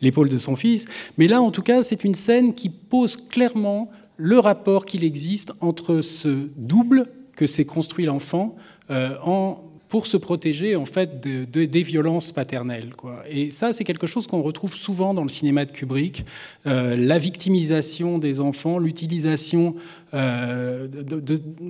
l'épaule de son fils. Mais là, en tout cas, c'est une scène qui pose clairement le rapport qu'il existe entre ce double que s'est construit l'enfant euh, en pour se protéger en fait de, des violences paternelles. Quoi. Et ça, c'est quelque chose qu'on retrouve souvent dans le cinéma de Kubrick, euh, la victimisation des enfants, l'utilisation, euh,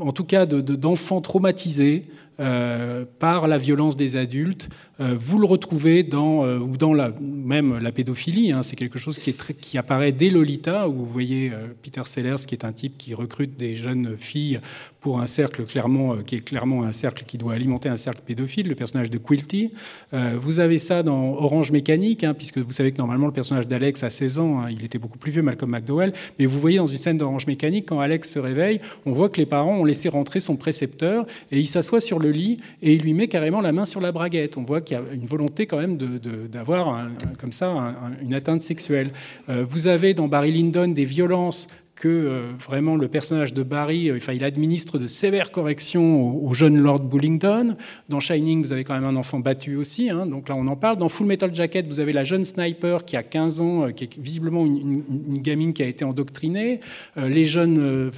en tout cas, d'enfants traumatisés euh, par la violence des adultes. Euh, vous le retrouvez dans, euh, ou dans la, même la pédophilie. Hein, c'est quelque chose qui, apparaît dès Lolita, où vous voyez Peter Sellers, qui est un type qui recrute des jeunes filles pour un cercle clairement, qui est clairement un cercle qui doit alimenter un cercle pédophile, le personnage de Quilty. vous avez ça dans Orange Mécanique, hein, puisque vous savez que normalement le personnage d'Alex a 16 ans, hein, il était beaucoup plus vieux, Malcolm McDowell, mais vous voyez dans une scène d'Orange Mécanique, quand Alex se réveille, on voit que les parents ont laissé rentrer son précepteur et il s'assoit sur le lit et il lui met carrément la main sur la braguette. On voit qu'il y a une volonté quand même d'avoir comme ça une atteinte sexuelle. Euh, vous avez dans Barry Lyndon des violences que euh, vraiment le personnage de Barry, euh, enfin, il administre de sévères corrections au, jeune Lord Bullingdon. Dans Shining, vous avez quand même un enfant battu aussi, hein, donc là on en parle. Dans Full Metal Jacket, vous avez la jeune sniper qui a 15 ans, euh, qui est visiblement une, gamine qui a été endoctrinée. les jeunes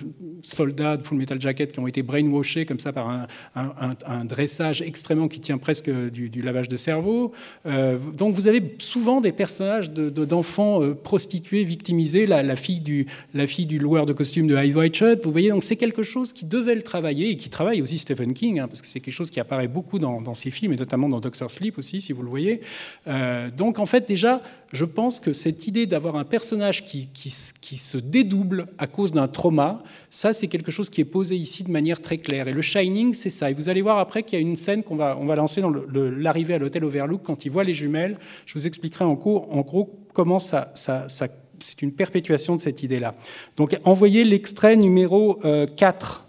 soldats de Full Metal Jacket qui ont été brainwashés comme ça par un, dressage extrêmement qui tient presque du, lavage de cerveau. donc vous avez souvent des personnages d'enfants de, prostitués victimisés, la, la, fille du, la fille du loueur de costumes de Eyes Wide Shut. Vous voyez, donc c'est quelque chose qui devait le travailler et qui travaille aussi Stephen King, hein, parce que c'est quelque chose qui apparaît beaucoup dans, ses films et notamment dans Doctor Sleep aussi, si vous le voyez. Euh, donc en fait, déjà, je pense que cette idée d'avoir un personnage qui, se dédouble à cause d'un trauma, ça c'est quelque chose qui est posé ici de manière très claire. Et le Shining, c'est ça. Et vous allez voir après qu'il y a une scène qu'on va, on va lancer dans l'arrivée à l'hôtel Overlook quand il voit les jumelles. Je vous expliquerai en, cours, en gros comment ça, ça, ça c'est une perpétuation de cette idée-là. Donc envoyez l'extrait numéro 4.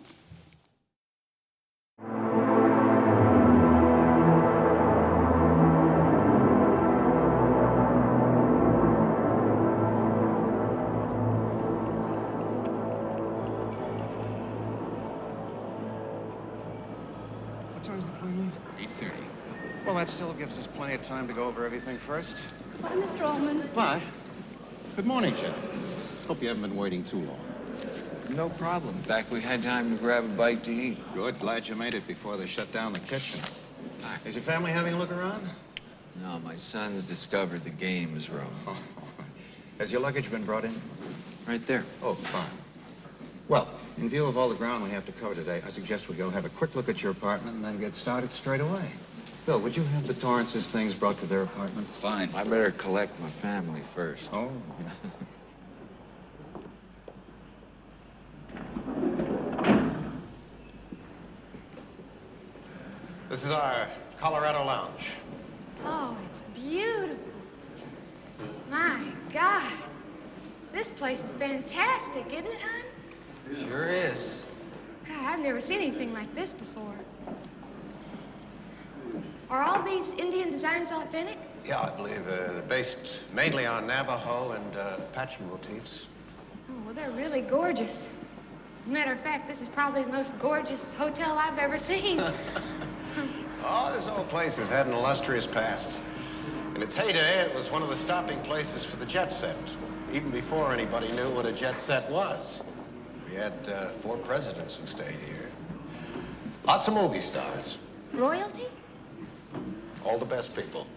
Well, that still gives us plenty of time to go over everything first. Bye, Mr. Allman. Bye. Good morning, Jack. Hope you haven't been waiting too long. No problem. In fact, we had time to grab a bite to eat. Good. Glad you made it before they shut down the kitchen. Is your family having a look around? No, my son's discovered the games room. Oh, Has your luggage been brought in? Right there. Oh, fine. Well, in view of all the ground we have to cover today, I suggest we go have a quick look at your apartment and then get started straight away. Bill, would you have the Torrances' things brought to their apartment? Fine. I better collect my family first. Oh. this is our Colorado Lounge. Oh, it's beautiful. My God. This place is fantastic, isn't it, hon? Sure is. God, I've never seen anything like this before. Are all these Indian designs authentic? Yeah, I believe uh, they're based mainly on Navajo and uh, Apache motifs. Oh, well, they're really gorgeous. As a matter of fact, this is probably the most gorgeous hotel I've ever seen. oh, this old place has had an illustrious past. In its heyday, it was one of the stopping places for the jet set, even before anybody knew what a jet set was. We had uh, four presidents who stayed here. Lots of movie stars. Royalty? All the best people.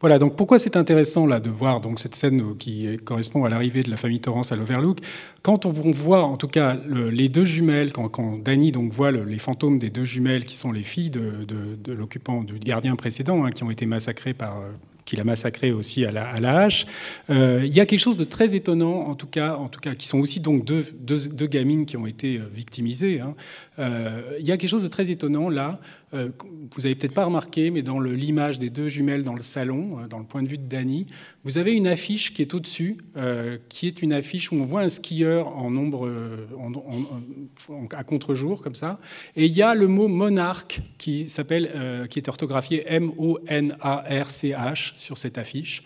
Voilà, donc pourquoi c'est intéressant là de voir donc cette scène qui correspond à l'arrivée de la famille Torrance à l'Overlook Quand on voit en tout cas les deux jumelles, quand, quand Danny donc voit les fantômes des deux jumelles qui sont les filles de, l'occupant, du gardien précédent, hein, qui ont été massacrées par a massacré aussi à la, hache. Euh, il y a quelque chose de très étonnant, en tout cas, en tout cas qui sont aussi donc deux, deux, gamines qui ont été euh, victimisées. Hein. Euh, il y a quelque chose de très étonnant là. Vous avez peut-être pas remarqué, mais dans l'image des deux jumelles dans le salon, dans le point de vue de Dany, vous avez une affiche qui est au-dessus, qui est une affiche où on voit un skieur en nombre à contre-jour comme ça, et il y a le mot monarque qui qui est orthographié M-O-N-A-R-C-H sur cette affiche,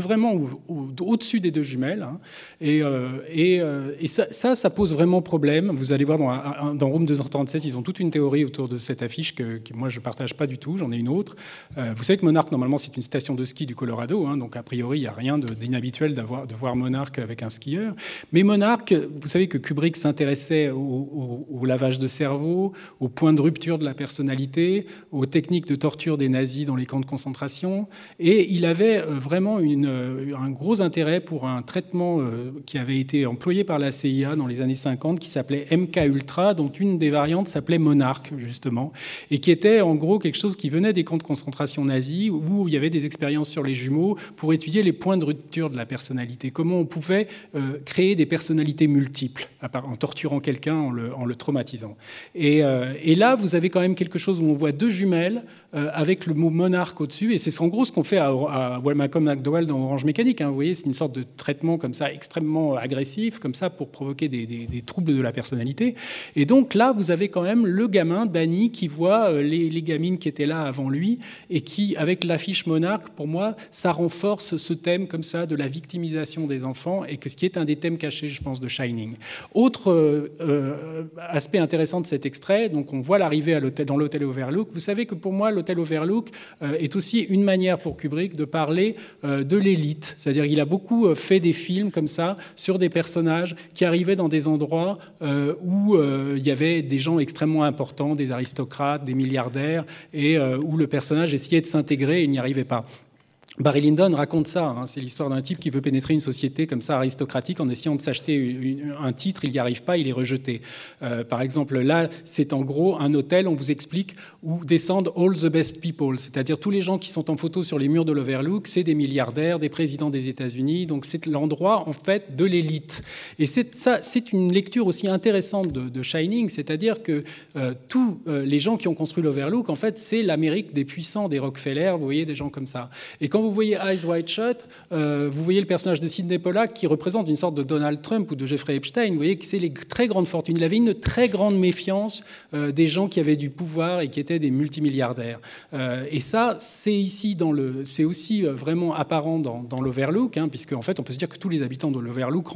vraiment au-dessus des deux jumelles. Hein. Euh, euh, et ça, ça, pose vraiment problème. Vous allez voir dans, dans Room 237, ils ont toute une théorie autour de cette affiche que, moi je ne partage pas du tout. J'en ai une autre. Euh, vous savez que Monarch, normalement, c'est une station de ski du Colorado. Hein, donc a priori, il n'y a rien d'inhabituel de voir Monarch avec un skieur. Mais Monarch, vous savez que Kubrick s'intéressait au, au, lavage de cerveau, aux points de rupture de la personnalité, aux techniques de torture des nazis dans les camps de concentration. Et il avait euh, vraiment une, euh, un gros intérêt pour un traitement qui avait été employé par la CIA dans les années 50, qui s'appelait MK Ultra, dont une des variantes s'appelait Monarch, justement, et qui était en gros quelque chose qui venait des camps de concentration nazis, où il y avait des expériences sur les jumeaux pour étudier les points de rupture de la personnalité, comment on pouvait créer des personnalités multiples en torturant quelqu'un, en le, traumatisant. Et, et là, vous avez quand même quelque chose où on voit deux jumelles euh, avec le mot monarque au-dessus. Et c'est en gros ce qu'on fait à, à Malcolm McDowell dans Orange Mécanique. Hein. Vous voyez, c'est une sorte de traitement comme ça extrêmement agressif, comme ça pour provoquer des, troubles de la personnalité. Et donc là, vous avez quand même le gamin, Danny, qui voit euh, les, gamines qui étaient là avant lui et qui, avec l'affiche monarque, pour moi, ça renforce ce thème comme ça de la victimisation des enfants et que ce qui est un des thèmes cachés, je pense, de Shining. Autre euh, aspect intéressant de cet extrait, donc on voit l'arrivée dans l'hôtel Overlook. Vous savez que pour moi, Hotel Overlook euh, est aussi une manière pour Kubrick de parler euh, de l'élite. C'est-à-dire qu'il a beaucoup euh, fait des films comme ça sur des personnages qui arrivaient dans des endroits où il y avait des gens extrêmement importants, des aristocrates, des milliardaires, et où le personnage essayait de s'intégrer et il n'y arrivait pas. Barry Lyndon raconte ça. Hein. C'est l'histoire d'un type qui veut pénétrer une société comme ça aristocratique en essayant de s'acheter un titre. Il n'y arrive pas, il est rejeté. Euh, par exemple, là, c'est en gros un hôtel, on vous explique, où descendent all the best people, c'est-à-dire tous les gens qui sont en photo sur les murs de l'Overlook, c'est des milliardaires, des présidents des États-Unis. Donc c'est l'endroit en fait de l'élite. Et c'est ça, c'est une lecture aussi intéressante de, Shining, c'est-à-dire que euh, tous euh, les gens qui ont construit l'Overlook, en fait, c'est l'Amérique des puissants, des Rockefeller, vous voyez, des gens comme ça. Et quand vous voyez Eyes Wide Shut, euh, vous voyez le personnage de Sidney Pollack qui représente une sorte de Donald Trump ou de Jeffrey Epstein. Vous voyez que c'est les très grandes fortunes. Il avait une très grande méfiance euh, des gens qui avaient du pouvoir et qui étaient des multimilliardaires. Euh, et ça, c'est ici dans le, c'est aussi vraiment apparent dans, l'Overlook, hein, puisque en fait, on peut se dire que tous les habitants de l'Overlook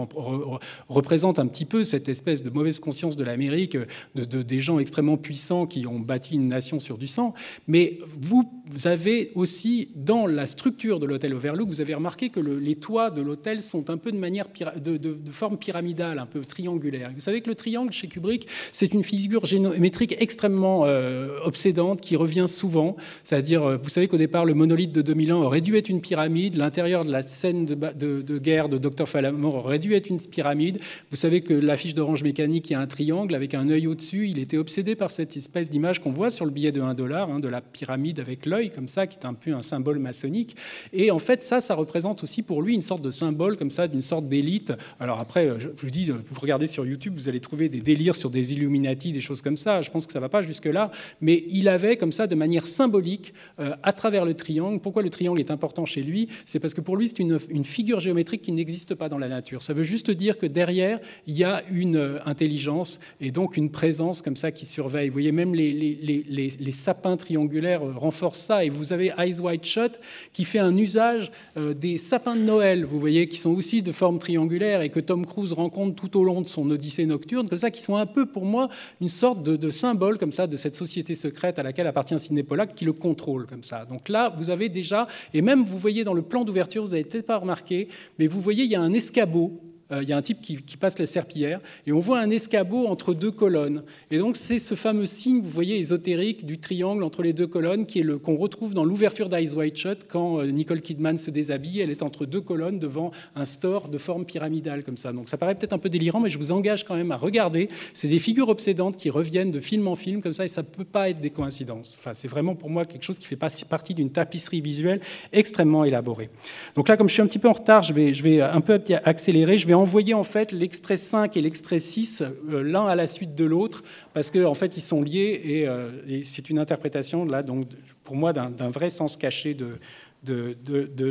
représentent un petit peu cette espèce de mauvaise conscience de l'Amérique, de, des gens extrêmement puissants qui ont bâti une nation sur du sang. Mais vous, vous avez aussi dans la structure de l'hôtel Overlook, vous avez remarqué que les toits de l'hôtel sont un peu de, manière de, forme pyramidale, un peu triangulaire. Vous savez que le triangle chez Kubrick, c'est une figure géométrique extrêmement euh, obsédante qui revient souvent. C'est-à-dire, euh, vous savez qu'au départ, le monolithe de 2001 aurait dû être une pyramide. L'intérieur de la scène de, guerre de Dr. Falamor aurait dû être une pyramide. Vous savez que l'affiche d'Orange Mécanique, il y a un triangle avec un œil au-dessus. Il était obsédé par cette espèce d'image qu'on voit sur le billet de 1 dollar, hein, de la pyramide avec l'œil, comme ça, qui est un peu un symbole maçonnique. Et en fait, ça, ça représente aussi pour lui une sorte de symbole comme ça, d'une sorte d'élite. Alors après, je vous dis, vous regardez sur YouTube, vous allez trouver des délires sur des Illuminati, des choses comme ça. Je pense que ça ne va pas jusque-là. Mais il avait comme ça, de manière symbolique, euh, à travers le triangle. Pourquoi le triangle est important chez lui? C'est parce que pour lui, c'est une, figure géométrique qui n'existe pas dans la nature. Ça veut juste dire que derrière, il y a une euh, intelligence et donc une présence comme ça qui surveille. Vous voyez, même les, les, sapins triangulaires euh, renforcent ça. Et vous avez Eyes Wide Shut qui fait un usage euh, des sapins de Noël, vous voyez, qui sont aussi de forme triangulaire et que Tom Cruise rencontre tout au long de son Odyssée nocturne, comme ça, qui sont un peu pour moi une sorte de, symbole comme ça de cette société secrète à laquelle appartient Sidney Pollack qui le contrôle comme ça. Donc là, vous avez déjà, et même vous voyez dans le plan d'ouverture, vous n'avez peut-être pas remarqué, mais vous voyez, il y a un escabeau il y a un type qui, passe la serpillière, et on voit un escabeau entre deux colonnes. Et donc c'est ce fameux signe, vous voyez, ésotérique du triangle entre les deux colonnes, qui est le qu'on retrouve dans l'ouverture d'Eyes White Shut quand euh, Nicole Kidman se déshabille. Elle est entre deux colonnes devant un store de forme pyramidale comme ça. Donc ça paraît peut-être un peu délirant, mais je vous engage quand même à regarder. C'est des figures obsédantes qui reviennent de film en film comme ça, et ça ne peut pas être des coïncidences. Enfin, c'est vraiment pour moi quelque chose qui fait partie d'une tapisserie visuelle extrêmement élaborée. Donc là, comme je suis un petit peu en retard, je vais, je vais un peu accélérer. Je vais envoyer en fait l'extrait 5 et l'extrait 6 euh, l'un à la suite de l'autre parce qu'en en fait ils sont liés euh, et, c'est une interprétation là donc pour moi d'un vrai sens caché de, de,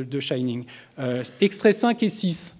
de, Shining. Euh, extrait 5 et 6.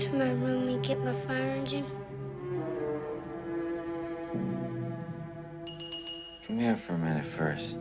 To my room and get my fire engine? Come here for a minute first.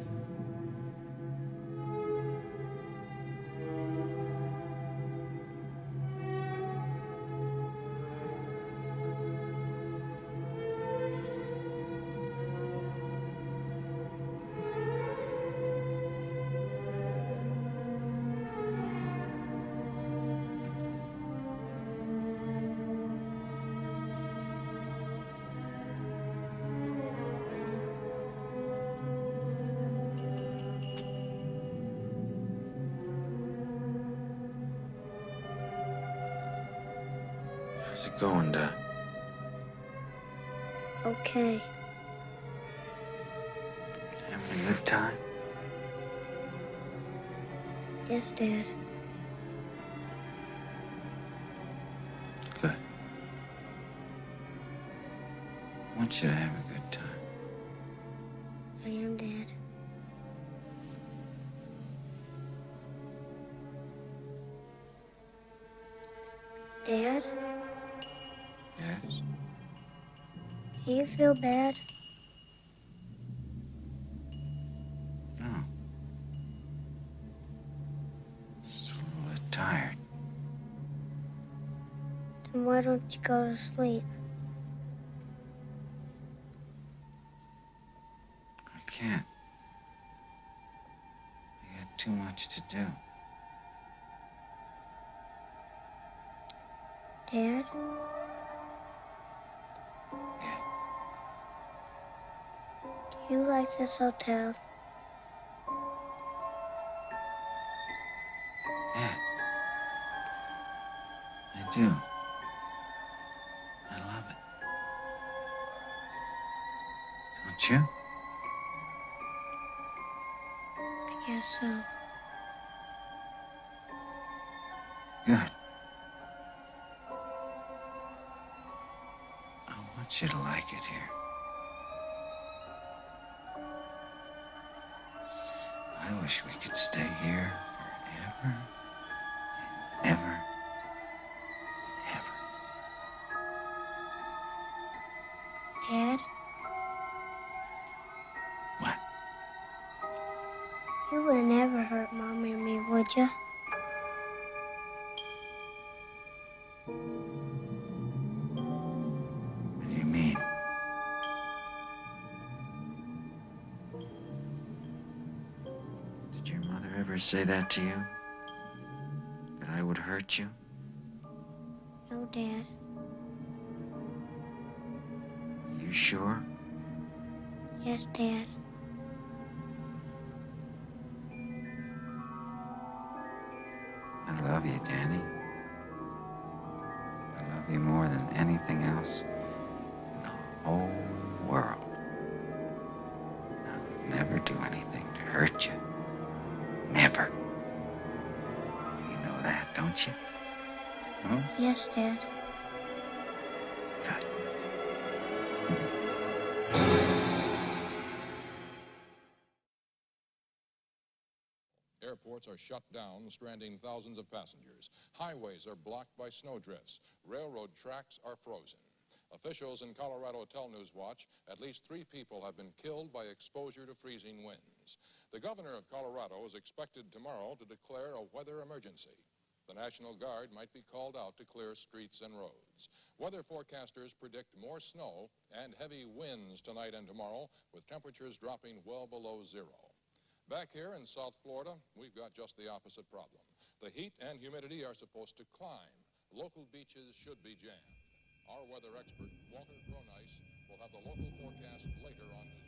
Feel bad? No. Just a little tired. Then why don't you go to sleep? I can't. I got too much to do. Dad? Like this hotel? Yeah. I do. You would never hurt Mommy or me, would you? What do you mean? Did your mother ever say that to you? That I would hurt you? No, Dad. You sure? Yes, Dad. Love you, Danny. I love you more than anything else in the whole world. I'll never do anything to hurt you. Never. You know that, don't you? Yes, Dad. Airports are shut down, stranding thousands of passengers. Highways are blocked by snowdrifts. Railroad tracks are frozen. Officials in Colorado tell Newswatch at least three people have been killed by exposure to freezing winds. The governor of Colorado is expected tomorrow to declare a weather emergency. The National Guard might be called out to clear streets and roads. Weather forecasters predict more snow and heavy winds tonight and tomorrow, with temperatures dropping well below zero. Back here in South Florida, we've got just the opposite problem. The heat and humidity are supposed to climb. Local beaches should be jammed. Our weather expert, Walter Cronice, will have the local forecast later on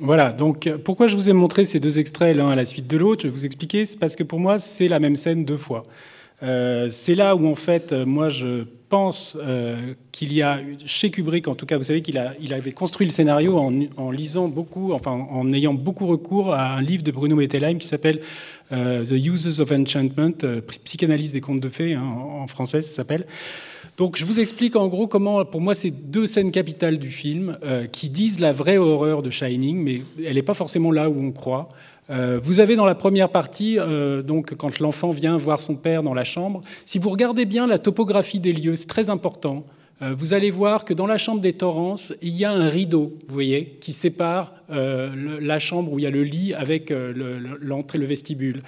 Voilà, donc pourquoi je vous ai montré ces deux extraits l'un à la suite de l'autre, je vais vous expliquer, c'est parce que pour moi c'est la même scène deux fois. Euh, c'est là où en fait moi je pense euh, qu'il y a chez Kubrick en tout cas, vous savez qu'il il avait construit le scénario en, lisant beaucoup, enfin en ayant beaucoup recours à un livre de Bruno Bettelheim qui s'appelle euh, The Uses of Enchantment, psychanalyse des contes de fées hein, en français ça s'appelle. Donc je vous explique en gros comment, pour moi, c'est deux scènes capitales du film euh, qui disent la vraie horreur de Shining, mais elle n'est pas forcément là où on croit. Euh, vous avez dans la première partie, euh, donc quand l'enfant vient voir son père dans la chambre, si vous regardez bien la topographie des lieux, c'est très important. Euh, vous allez voir que dans la chambre des Torrance, il y a un rideau, vous voyez, qui sépare euh, la chambre où il y a le lit avec euh, l'entrée, le, vestibule.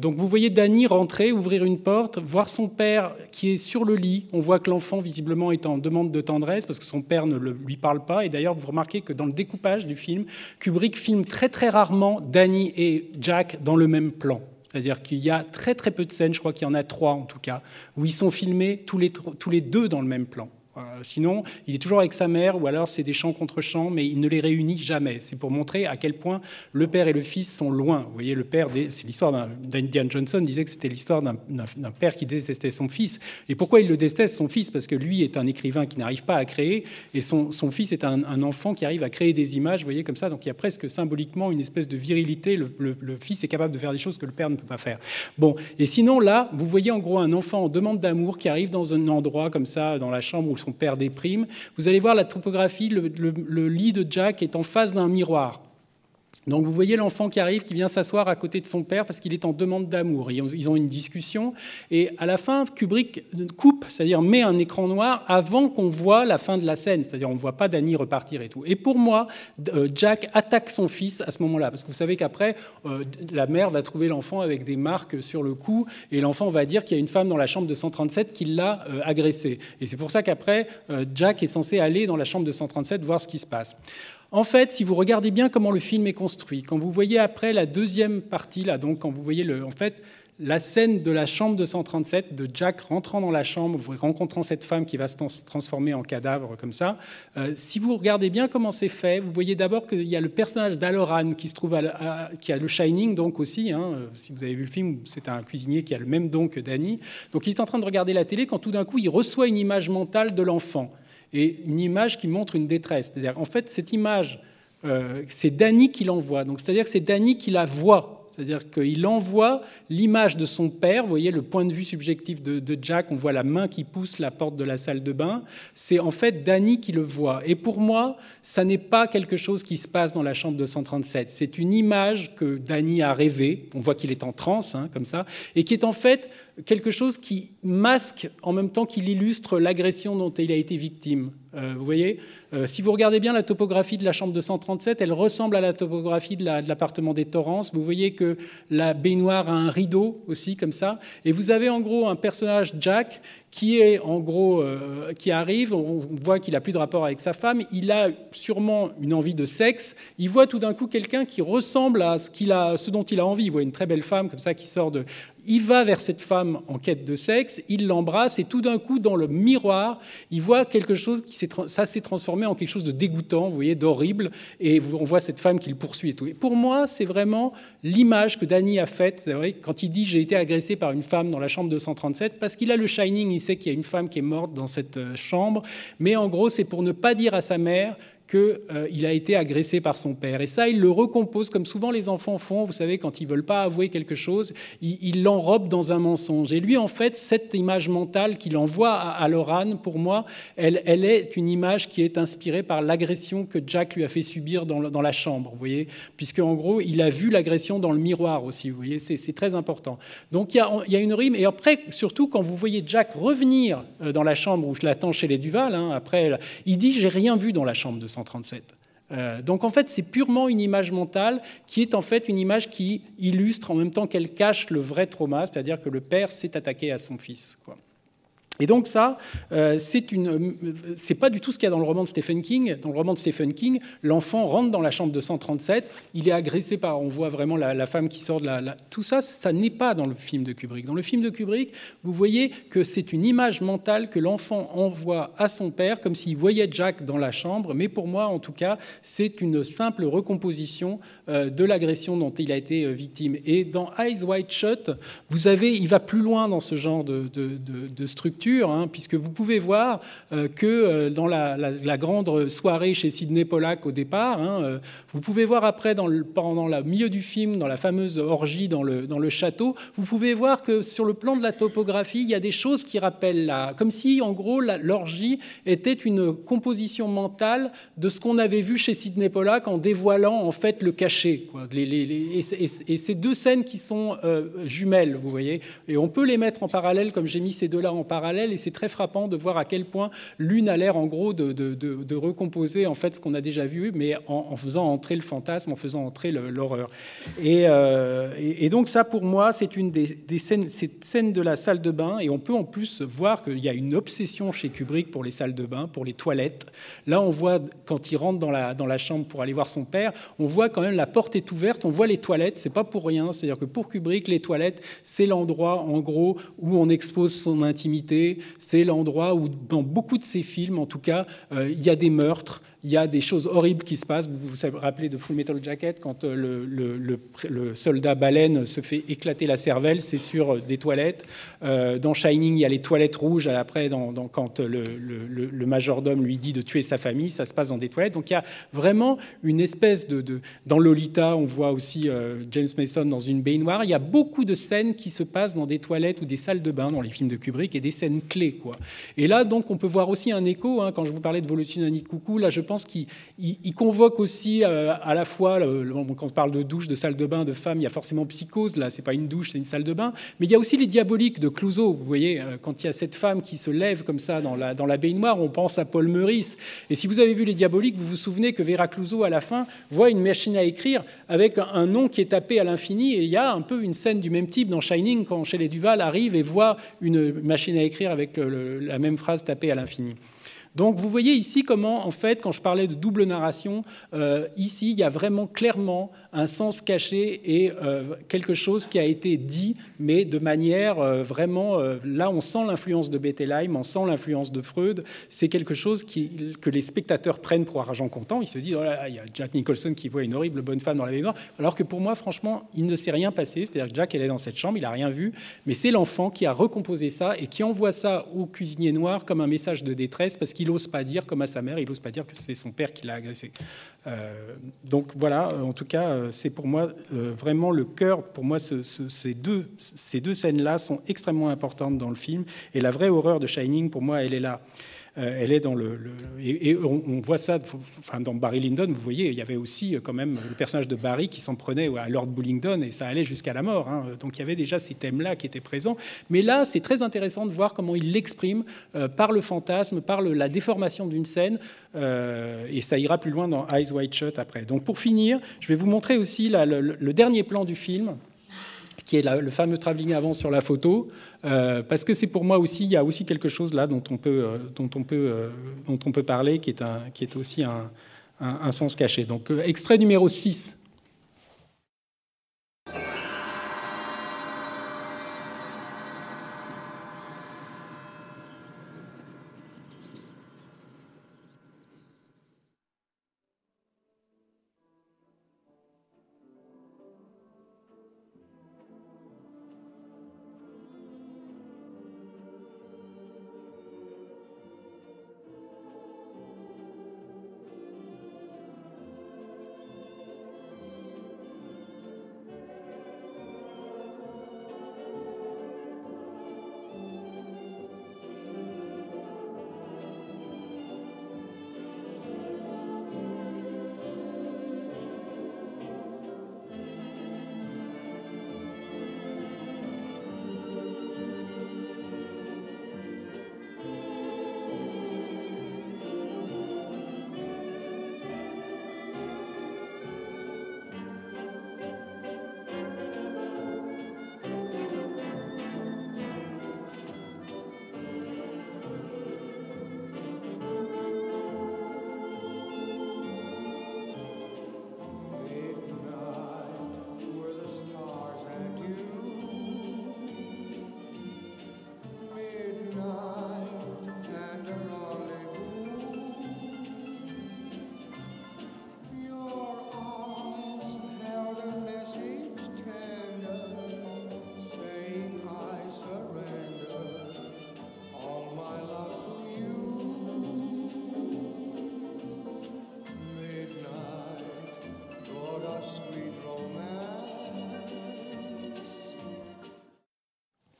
donc vous voyez Danny rentrer, ouvrir une porte, voir son père qui est sur le lit. On voit que l'enfant visiblement est en demande de tendresse parce que son père ne lui parle pas. Et d'ailleurs, vous remarquez que dans le découpage du film, Kubrick filme très très rarement Danny et Jack dans le même plan. C'est-à-dire qu'il y a très très peu de scènes, je crois qu'il y en a trois en tout cas, où ils sont filmés tous les, tous les deux dans le même plan. Euh, sinon, il est toujours avec sa mère, ou alors c'est des chants contre chants, mais il ne les réunit jamais. C'est pour montrer à quel point le père et le fils sont loin. Vous voyez, le père, c'est l'histoire d'Indiana Johnson disait que c'était l'histoire d'un père qui détestait son fils. Et pourquoi il le déteste, son fils? Parce que lui est un écrivain qui n'arrive pas à créer, et son, fils est un, enfant qui arrive à créer des images, vous voyez, comme ça. Donc il y a presque symboliquement une espèce de virilité. Le, le fils est capable de faire des choses que le père ne peut pas faire. Bon, et sinon, là, vous voyez en gros un enfant en demande d'amour qui arrive dans un endroit comme ça, dans la chambre où son père déprime. Vous allez voir la topographie, le, lit de Jack est en face d'un miroir. Donc vous voyez l'enfant qui arrive, qui vient s'asseoir à côté de son père parce qu'il est en demande d'amour. Ils ont une discussion et à la fin, Kubrick coupe, c'est-à-dire met un écran noir avant qu'on voit la fin de la scène, c'est-à-dire on ne voit pas Danny repartir et tout. Et pour moi, euh, Jack attaque son fils à ce moment-là parce que vous savez qu'après, euh, la mère va trouver l'enfant avec des marques sur le cou et l'enfant va dire qu'il y a une femme dans la chambre de 137 qui l'a euh, agressé. Et c'est pour ça qu'après, Jack est censé aller dans la chambre de 137 voir ce qui se passe. En fait, si vous regardez bien comment le film est construit, quand vous voyez après la deuxième partie, là, donc quand vous voyez le, en fait, la scène de la chambre de 137, de Jack rentrant dans la chambre, rencontrant cette femme qui va se transformer en cadavre comme ça, euh, si vous regardez bien comment c'est fait, vous voyez d'abord qu'il y a le personnage d'Aloran qui se trouve à, qui a le Shining donc aussi. Hein, euh, si vous avez vu le film, c'est un cuisinier qui a le même don que Danny. Donc il est en train de regarder la télé quand tout d'un coup il reçoit une image mentale de l'enfant et une image qui montre une détresse. C'est-à-dire, en fait, cette image, euh, c'est Danny qui l'envoie. Donc, c'est-à-dire que c'est Danny qui la voit. C'est-à-dire qu'il envoie l'image de son père, vous voyez le point de vue subjectif de, Jack, on voit la main qui pousse la porte de la salle de bain, c'est en fait Danny qui le voit. Et pour moi, ça n'est pas quelque chose qui se passe dans la chambre de 137, c'est une image que Danny a rêvée, on voit qu'il est en transe, hein, comme ça, et qui est en fait quelque chose qui masque en même temps qu'il illustre l'agression dont il a été victime. Euh, vous voyez, euh, si vous regardez bien la topographie de la chambre de 137, elle ressemble à la topographie de l'appartement des Torrance. Vous voyez que la baignoire a un rideau aussi, comme ça. Et vous avez en gros un personnage, Jack, qui est en gros, euh, qui arrive, on voit qu'il a plus de rapport avec sa femme, il a sûrement une envie de sexe, il voit tout d'un coup quelqu'un qui ressemble à ce, qu'il a, ce dont il a envie, il voit une très belle femme comme ça qui sort de... Il va vers cette femme en quête de sexe, il l'embrasse et tout d'un coup, dans le miroir, il voit quelque chose qui s'est, ça s'est transformé en quelque chose de dégoûtant, vous voyez, d'horrible, et on voit cette femme qui le poursuit et tout. Et pour moi, c'est vraiment l'image que Danny a faite, quand il dit j'ai été agressé par une femme dans la chambre 237, parce qu'il a le Shining il sait qu'il y a une femme qui est morte dans cette euh, chambre, mais en gros, c'est pour ne pas dire à sa mère qu'il euh, a été agressé par son père. Et ça, il le recompose comme souvent les enfants font, vous savez, quand ils veulent pas avouer quelque chose, il l'enrobe dans un mensonge. Et lui, en fait, cette image mentale qu'il envoie à, à pour moi, elle, elle, est une image qui est inspirée par l'agression que Jack lui a fait subir dans, dans la chambre, vous voyez, puisque en gros, il a vu l'agression dans le miroir aussi, vous voyez, c'est très important. Donc il y, a, y, a, une rime, et après, surtout quand vous voyez Jack revenir euh, dans la chambre où je l'attends chez les Duval, hein, après, il dit J'ai rien vu dans la chambre de 137. Euh, donc en fait, c'est purement une image mentale qui est en fait une image qui illustre en même temps qu'elle cache le vrai trauma, c'est-à-dire que le père s'est attaqué à son fils. Quoi. Et donc ça, euh, c'est pas du tout ce qu'il y a dans le roman de Stephen King. Dans le roman de Stephen King, l'enfant rentre dans la chambre de 137, il est agressé par, on voit vraiment la, femme qui sort de la. Tout ça, ça n'est pas dans le film de Kubrick. Dans le film de Kubrick, vous voyez que c'est une image mentale que l'enfant envoie à son père, comme s'il voyait Jack dans la chambre. Mais pour moi, en tout cas, c'est une simple recomposition euh, de l'agression dont il a été euh, victime. Et dans Eyes Wide Shut, vous avez, il va plus loin dans ce genre de structure Hein, puisque vous pouvez voir euh, que euh, dans la, grande soirée chez Sidney Pollack au départ, hein, euh, vous pouvez voir après, pendant le milieu du film, dans la fameuse orgie dans le, dans le château, vous pouvez voir que sur le plan de la topographie, il y a des choses qui rappellent la, comme si en gros l'orgie était une composition mentale de ce qu'on avait vu chez Sidney Pollack en dévoilant en fait le cachet. Quoi. Et, ces deux scènes qui sont jumelles, vous voyez, et on peut les mettre en parallèle, comme j'ai mis ces deux-là en parallèle et c'est très frappant de voir à quel point l'une a l'air en gros de, recomposer en fait ce qu'on a déjà vu, mais en, faisant entrer le fantasme, en faisant entrer l'horreur. Et, euh, et, donc ça pour moi c'est une des, scènes, de la salle de bain et on peut en plus voir qu'il y a une obsession chez Kubrick pour les salles de bain, pour les toilettes. Là on voit quand il rentre dans la, dans la chambre pour aller voir son père, on voit quand même la porte est ouverte, on voit les toilettes, c'est pas pour rien, c'est-à-dire que pour Kubrick les toilettes c'est l'endroit en gros où on expose son intimité, c'est l'endroit où, dans beaucoup de ces films, en tout cas, euh, il y a des meurtres, il y a des choses horribles qui se passent. Vous vous rappelez de Full Metal Jacket, quand euh, le, soldat baleine se fait éclater la cervelle, c'est sur euh, des toilettes. Euh, dans Shining, il y a les toilettes rouges. Après, quand le, majordome lui dit de tuer sa famille, ça se passe dans des toilettes. Donc il y a vraiment une espèce de... dans Lolita, on voit aussi James Mason dans une baignoire. Il y a beaucoup de scènes qui se passent dans des toilettes ou des salles de bain dans les films de Kubrick et des scènes clés. Et là, donc, on peut voir aussi un écho. Hein, quand je vous parlais de Volutine Coucou, là, je pense qu'il il convoque aussi euh, à la fois, quand on parle de douche, de salle de bain, de femme, il y a forcément psychose, là, c'est pas une douche, c'est une salle de bain, mais il y a aussi les diaboliques de Clouseau. Vous voyez, euh, quand il y a cette femme qui se lève comme ça dans la, baignoire, on pense à Paul Meurice. Et si vous avez vu les diaboliques, vous vous souvenez que Vera Clouseau, à la fin, voit une machine à écrire avec un nom qui est tapé à l'infini, et il y a un peu une scène du même type dans Shining, quand chez les Duval arrive et voit une machine à écrire avec la même phrase tapée à l'infini. Donc vous voyez ici comment, en fait, quand je parlais de double narration, euh, ici, il y a vraiment clairement un sens caché et euh, quelque chose qui a été dit, mais de manière euh, vraiment... Euh, là, on sent l'influence de Bettelheim, on sent l'influence de Freud. C'est quelque chose que les spectateurs prennent pour argent comptant. Ils se disent, oh là, il y a Jack Nicholson qui voit une horrible bonne femme dans la baignoire. Alors que pour moi, franchement, il ne s'est rien passé. C'est-à-dire que Jack, elle est dans cette chambre, il n'a rien vu. Mais c'est l'enfant qui a recomposé ça et qui envoie ça au cuisinier noir comme un message de détresse parce qu'il n'ose pas dire, comme à sa mère, il n'ose pas dire que c'est son père qui l'a agressé. Euh, donc voilà, en tout cas, euh, c'est pour moi euh, vraiment le cœur. Pour moi, ce, ce, ces deux, ces deux scènes-là sont extrêmement importantes dans le film. Et la vraie horreur de Shining, pour moi, elle est là. Euh, elle est dans le, et, on, voit ça, enfin dans Barry Lyndon, vous voyez, il y avait aussi quand même le personnage de Barry qui s'en prenait à Lord Bullingdon et ça allait jusqu'à la mort. Hein. Donc il y avait déjà ces thèmes-là qui étaient présents. Mais là, c'est très intéressant de voir comment il l'exprime euh, par le fantasme, par la déformation d'une scène, euh, et ça ira plus loin dans Eyes Wide Shut après. Donc pour finir, je vais vous montrer aussi le dernier plan du film qui est le fameux travelling avant sur la photo, euh, parce que c'est pour moi aussi, il y a aussi quelque chose là dont on peut, euh, dont on peut, euh, dont on peut parler, qui est, un, qui est aussi un, un, sens caché. Donc, extrait numéro 6.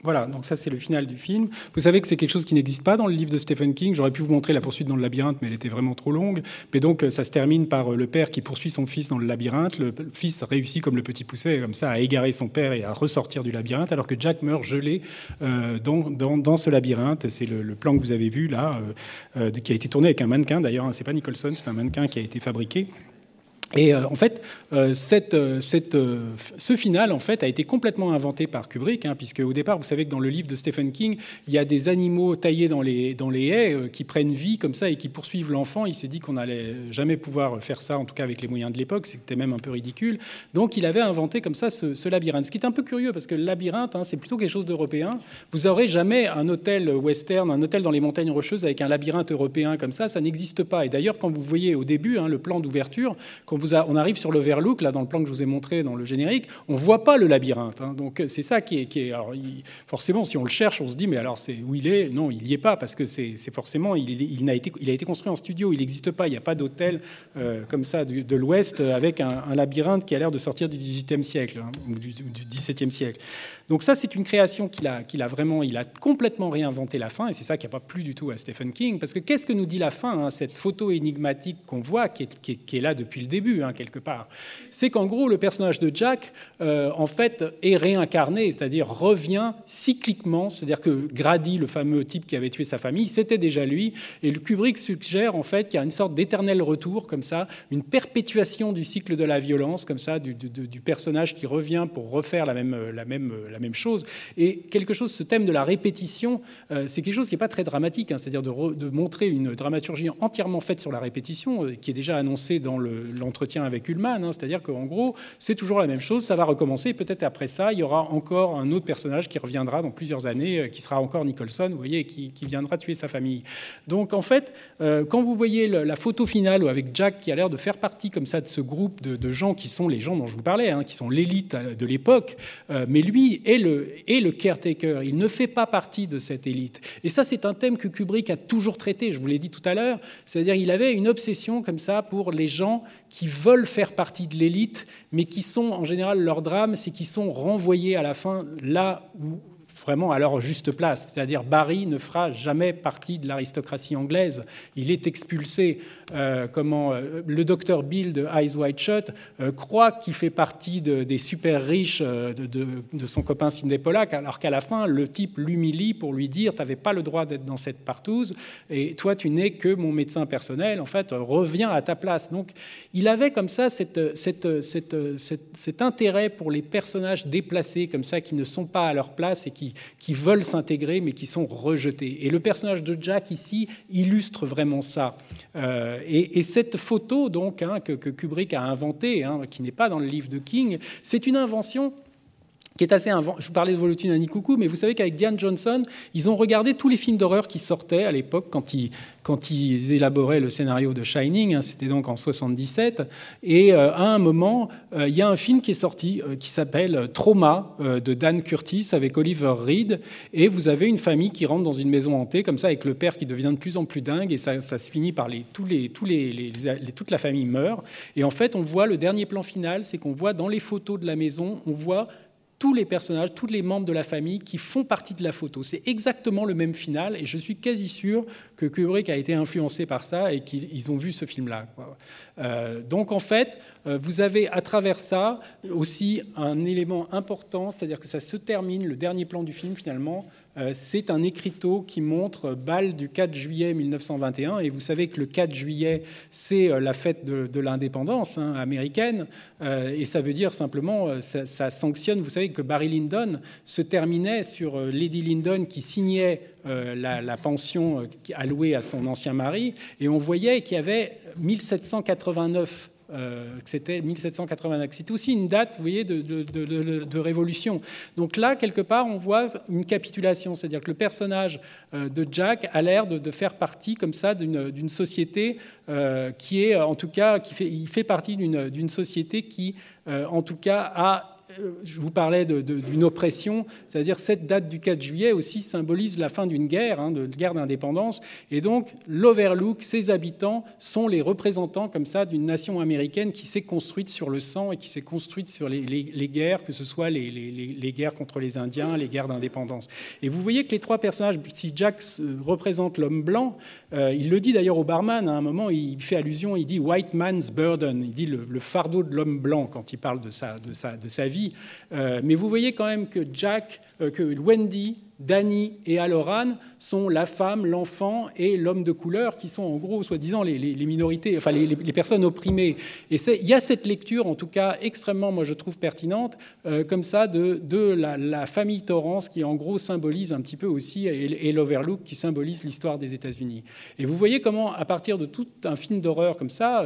Voilà, donc ça c'est le final du film. Vous savez que c'est quelque chose qui n'existe pas dans le livre de Stephen King. J'aurais pu vous montrer la poursuite dans le labyrinthe, mais elle était vraiment trop longue. Mais donc ça se termine par le père qui poursuit son fils dans le labyrinthe. Le fils réussit comme le petit pousset, comme ça, à égarer son père et à ressortir du labyrinthe, alors que Jack meurt gelé dans, dans, ce labyrinthe. C'est le, plan que vous avez vu là, qui a été tourné avec un mannequin d'ailleurs. Hein, c'est pas Nicholson, c'est un mannequin qui a été fabriqué. Et euh, en fait, euh, euh, ce final en fait a été complètement inventé par Kubrick, hein, puisque au départ, vous savez que dans le livre de Stephen King, il y a des animaux taillés dans les, haies qui prennent vie comme ça et qui poursuivent l'enfant. Il s'est dit qu'on n'allait jamais pouvoir faire ça, en tout cas avec les moyens de l'époque, c'était même un peu ridicule. Donc il avait inventé comme ça ce, labyrinthe, ce qui est un peu curieux parce que le labyrinthe, hein, c'est plutôt quelque chose d'européen. Vous n'aurez jamais un hôtel western, un hôtel dans les montagnes rocheuses avec un labyrinthe européen comme ça, ça n'existe pas. Et d'ailleurs, quand vous voyez au début hein, le plan d'ouverture, on arrive sur l'Overlook, là dans le plan que je vous ai montré dans le générique, on ne voit pas le labyrinthe. Hein. Donc c'est ça qui est. Forcément, si on le cherche, on se dit, mais alors c'est où il est? Non, il n'y est pas, parce que c'est forcément, il, a été, construit en studio, il n'existe pas, il n'y a pas d'hôtel euh, comme ça de l'Ouest avec un, labyrinthe qui a l'air de sortir du XVIIIe siècle hein, ou du, XVIIe siècle. Donc ça, c'est une création qu'il a, vraiment, il a complètement réinventé la fin, et c'est ça qui n'a pas plu du tout à Stephen King, parce que qu'est-ce que nous dit la fin, hein, cette photo énigmatique qu'on voit, qui, est, là depuis le début, hein, quelque part C'est qu'en gros, le personnage de Jack, euh, en fait, est réincarné, c'est-à-dire revient cycliquement, c'est-à-dire que Grady, le fameux type qui avait tué sa famille, c'était déjà lui, et le Kubrick suggère en fait qu'il y a une sorte d'éternel retour, comme ça, une perpétuation du cycle de la violence, comme ça, du, personnage qui revient pour refaire la même, chose. Et quelque chose, ce thème de la répétition, euh, c'est quelque chose qui n'est pas très dramatique, hein, c'est-à-dire de, montrer une dramaturgie entièrement faite sur la répétition, euh, qui est déjà annoncée dans l'entretien avec Ullman, hein, c'est-à-dire qu'en gros, c'est toujours la même chose, ça va recommencer, peut-être après ça, il y aura encore un autre personnage qui reviendra dans plusieurs années, euh, qui sera encore Nicholson, vous voyez, qui, viendra tuer sa famille. Donc en fait, quand vous voyez la photo finale avec Jack qui a l'air de faire partie comme ça de ce groupe de, gens qui sont les gens dont je vous parlais, hein, qui sont l'élite de l'époque, mais lui est le, est le caretaker. Il ne fait pas partie de cette élite. Et ça, c'est un thème que Kubrick a toujours traité, je vous l'ai dit tout à l'heure. C'est-à-dire il avait une obsession comme ça pour les gens qui veulent faire partie de l'élite, mais qui sont, en général, leur drame, c'est qu'ils sont renvoyés à la fin là où vraiment à leur juste place. C'est-à-dire Barry ne fera jamais partie de l'aristocratie anglaise. Il est expulsé. Euh, comment euh, le docteur Bill de Eyes Wide Shut euh, croit qu'il fait partie des super riches de, son copain Sidney Pollack, alors qu'à la fin, le type l'humilie pour lui dire Tu n'avais pas le droit d'être dans cette partouze, et toi, tu n'es que mon médecin personnel. En fait, reviens à ta place. Donc, il avait comme ça cet intérêt pour les personnages déplacés, comme ça, qui ne sont pas à leur place et qui, veulent s'intégrer mais qui sont rejetés. Et le personnage de Jack ici illustre vraiment ça. Et, cette photo donc hein, que, Kubrick a inventée, hein, qui n'est pas dans le livre de King, c'est une invention qui est assez Je vous parlais de Volutine à Coucou, mais vous savez qu'avec Diane Johnson, ils ont regardé tous les films d'horreur qui sortaient à l'époque quand ils, quand ils élaboraient le scénario de Shining. Hein, c'était donc en 77. Et euh, à un moment, euh, il y a un film qui est sorti euh, qui s'appelle Trauma de Dan Curtis avec Oliver Reed. Et vous avez une famille qui rentre dans une maison hantée comme ça avec le père qui devient de plus en plus dingue et ça, ça se finit par les, tous les, tous les, les, toute la famille meurt. Et en fait, on voit le dernier plan final, c'est qu'on voit dans les photos de la maison, on voit tous les personnages, tous les membres de la famille qui font partie de la photo. C'est exactement le même final et je suis quasi sûr que Kubrick a été influencé par ça et qu'ils ont vu ce film-là. Euh, donc en fait, euh, vous avez à travers ça aussi un élément important, c'est-à-dire que ça se termine, le dernier plan du film finalement, c'est un écriteau qui montre Bâle du 4 juillet 1921. Et vous savez que le 4 juillet, c'est euh, la fête de, l'indépendance hein, américaine. Euh, et ça veut dire simplement, ça, sanctionne, vous savez que Barry Lyndon se terminait sur Lady Lyndon qui signait la, la, pension allouée à son ancien mari. Et on voyait qu'il y avait 1789 euh, c'était 1789. C'est aussi une date, vous voyez, de, révolution. Donc là, quelque part, on voit une capitulation, c'est-à-dire que le personnage euh, de Jack a l'air de, faire partie, comme ça, d'une société euh, qui est, en tout cas, qui fait, il fait partie d'une société qui, en tout cas, a je vous parlais d'une oppression, c'est-à-dire cette date du 4 juillet aussi symbolise la fin d'une guerre, hein, de guerre d'indépendance, et donc l'Overlook, ses habitants sont les représentants comme ça d'une nation américaine qui s'est construite sur le sang et qui s'est construite sur les, guerres, que ce soit les, les, guerres contre les Indiens, les guerres d'indépendance. Et vous voyez que les trois personnages, si Jack représente l'homme blanc, euh, il le dit d'ailleurs au barman, à un moment, il fait allusion, il dit White man's burden, il dit le, fardeau de l'homme blanc quand il parle de sa, de sa, de sa vie. Euh, mais vous voyez quand même que Jack, euh, que Wendy Danny et Aloran sont la femme, l'enfant et l'homme de couleur, qui sont en gros, soi-disant, les, minorités, enfin les, personnes opprimées. Et il y a cette lecture, en tout cas extrêmement, moi je trouve pertinente, euh, comme ça, de, la, famille Torrance, qui en gros symbolise un petit peu aussi, et, l'Overlook, qui symbolise l'histoire des États-Unis. Et vous voyez comment, à partir de tout un film d'horreur comme ça,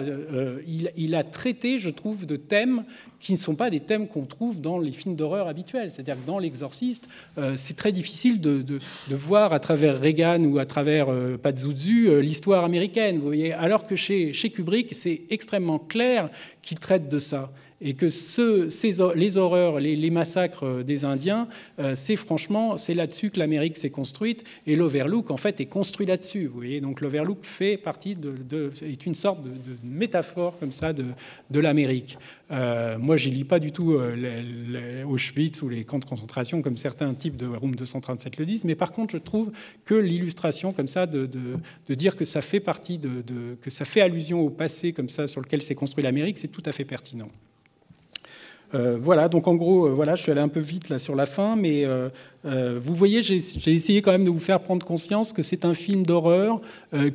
il, il, a traité, je trouve, de thèmes qui ne sont pas des thèmes qu'on trouve dans les films d'horreur habituels. C'est-à-dire que dans L'Exorciste, c'est très difficile de, voir à travers Reagan ou à travers euh, Pazuzu euh, l'histoire américaine. Vous voyez, alors que chez, chez Kubrick, c'est extrêmement clair qu'il traite de ça et que ce, ces, les horreurs, les, massacres des Indiens, euh, c'est franchement, c'est là-dessus que l'Amérique s'est construite, et l'Overlook, en fait, est construit là-dessus. Vous voyez, donc l'Overlook fait partie de, est une sorte de, métaphore comme ça de, de l'Amérique. Euh, moi, je lis pas du tout euh, Auschwitz ou les camps de concentration comme certains types de Room 237 le disent, mais par contre, je trouve que l'illustration comme ça de, de, dire que ça fait partie de, que ça fait allusion au passé comme ça sur lequel s'est construit l'Amérique, c'est tout à fait pertinent. Euh, voilà, donc en gros, euh, voilà, je suis allé un peu vite là sur la fin, mais euh, vous voyez, j'ai essayé quand même de vous faire prendre conscience que c'est un film d'horreur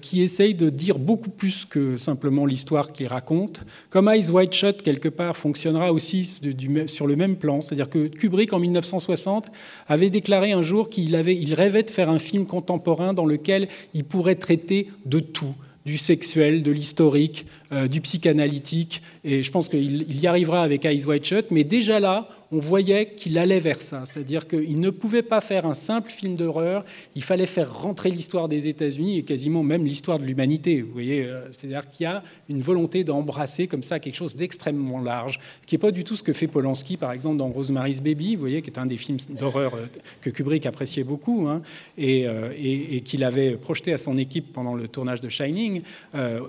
qui essaye de dire beaucoup plus que simplement l'histoire qu'il raconte. Comme Eyes Wide Shut, quelque part, fonctionnera aussi sur le même plan. C'est-à-dire que Kubrick, en 1960, avait déclaré un jour qu'il il rêvait de faire un film contemporain dans lequel il pourrait traiter de tout du sexuel, de l'historique, euh, du psychanalytique. Et je pense qu'il y arrivera avec Eyes Wide Shut. Mais déjà là, on voyait qu'il allait vers ça. C'est-à-dire qu'il ne pouvait pas faire un simple film d'horreur, il fallait faire rentrer l'histoire des États-Unis et quasiment même l'histoire de l'humanité. Euh, c'est-à-dire qu'il y a une volonté d'embrasser comme ça quelque chose d'extrêmement large, qui n'est pas du tout ce que fait Polanski, par exemple, dans Rosemary's Baby, vous voyez, qui est un des films d'horreur euh, que Kubrick appréciait beaucoup hein, euh, et, qu'il avait projeté à son équipe pendant le tournage de Shining.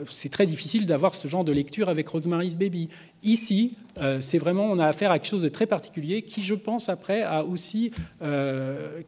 c'est très difficile d'avoir ce genre de lecture avec Rosemary's Baby. Ici, euh, c'est vraiment, on a affaire à quelque chose de très particulier qui, je pense, après, a aussi euh,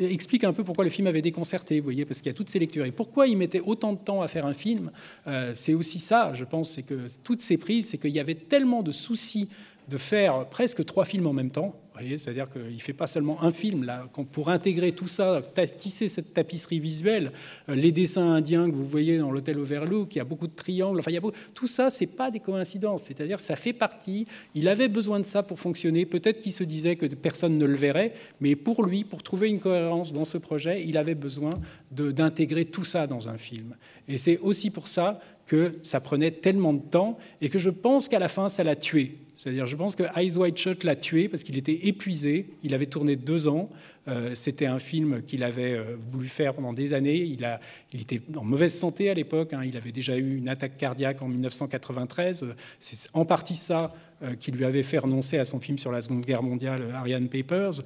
explique un peu pourquoi le film avait déconcerté, vous voyez, parce qu'il y a toutes ces lectures. Et pourquoi il mettait autant de temps à faire un film, euh, c'est aussi ça, je pense, c'est que toutes ces prises, c'est qu'il y avait tellement de soucis de faire presque trois films en même temps c'est-à-dire qu'il ne fait pas seulement un film. Là, pour intégrer tout ça, tisser cette tapisserie visuelle, euh, les dessins indiens que vous voyez dans l'hôtel Overlook, il y a beaucoup de triangles, enfin, il y a tout ça, c'est pas des coïncidences. C'est-à-dire ça fait partie. Il avait besoin de ça pour fonctionner. Peut-être qu'il se disait que personne ne le verrait, mais pour lui, pour trouver une cohérence dans ce projet, il avait besoin d'intégrer tout ça dans un film. Et c'est aussi pour ça que ça prenait tellement de temps et que je pense qu'à la fin, ça l'a tué. C'est-à-dire, je pense que Eyes Wide Shut l'a tué parce qu'il était épuisé. Il avait tourné deux ans. Euh, c'était un film qu'il avait euh, voulu faire pendant des années. Il, était en mauvaise santé à l'époque. Hein. Il avait déjà eu une attaque cardiaque en 1993. C'est en partie ça euh, qui lui avait fait renoncer à son film sur la Seconde Guerre mondiale, Ariane Papers,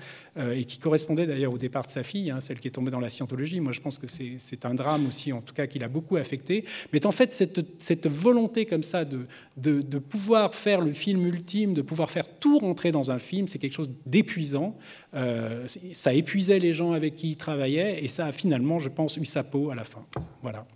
et qui correspondait d'ailleurs au départ de sa fille, hein, celle qui est tombée dans la scientologie. Moi, je pense que c'est un drame aussi, en tout cas, qui l'a beaucoup affecté. Mais en fait, cette, volonté comme ça de, pouvoir faire le film ultime, de pouvoir faire tout rentrer dans un film, c'est quelque chose d'épuisant. Ça épuisait les gens avec qui il travaillait, et ça a finalement, je pense, eu sa peau à la fin. Voilà.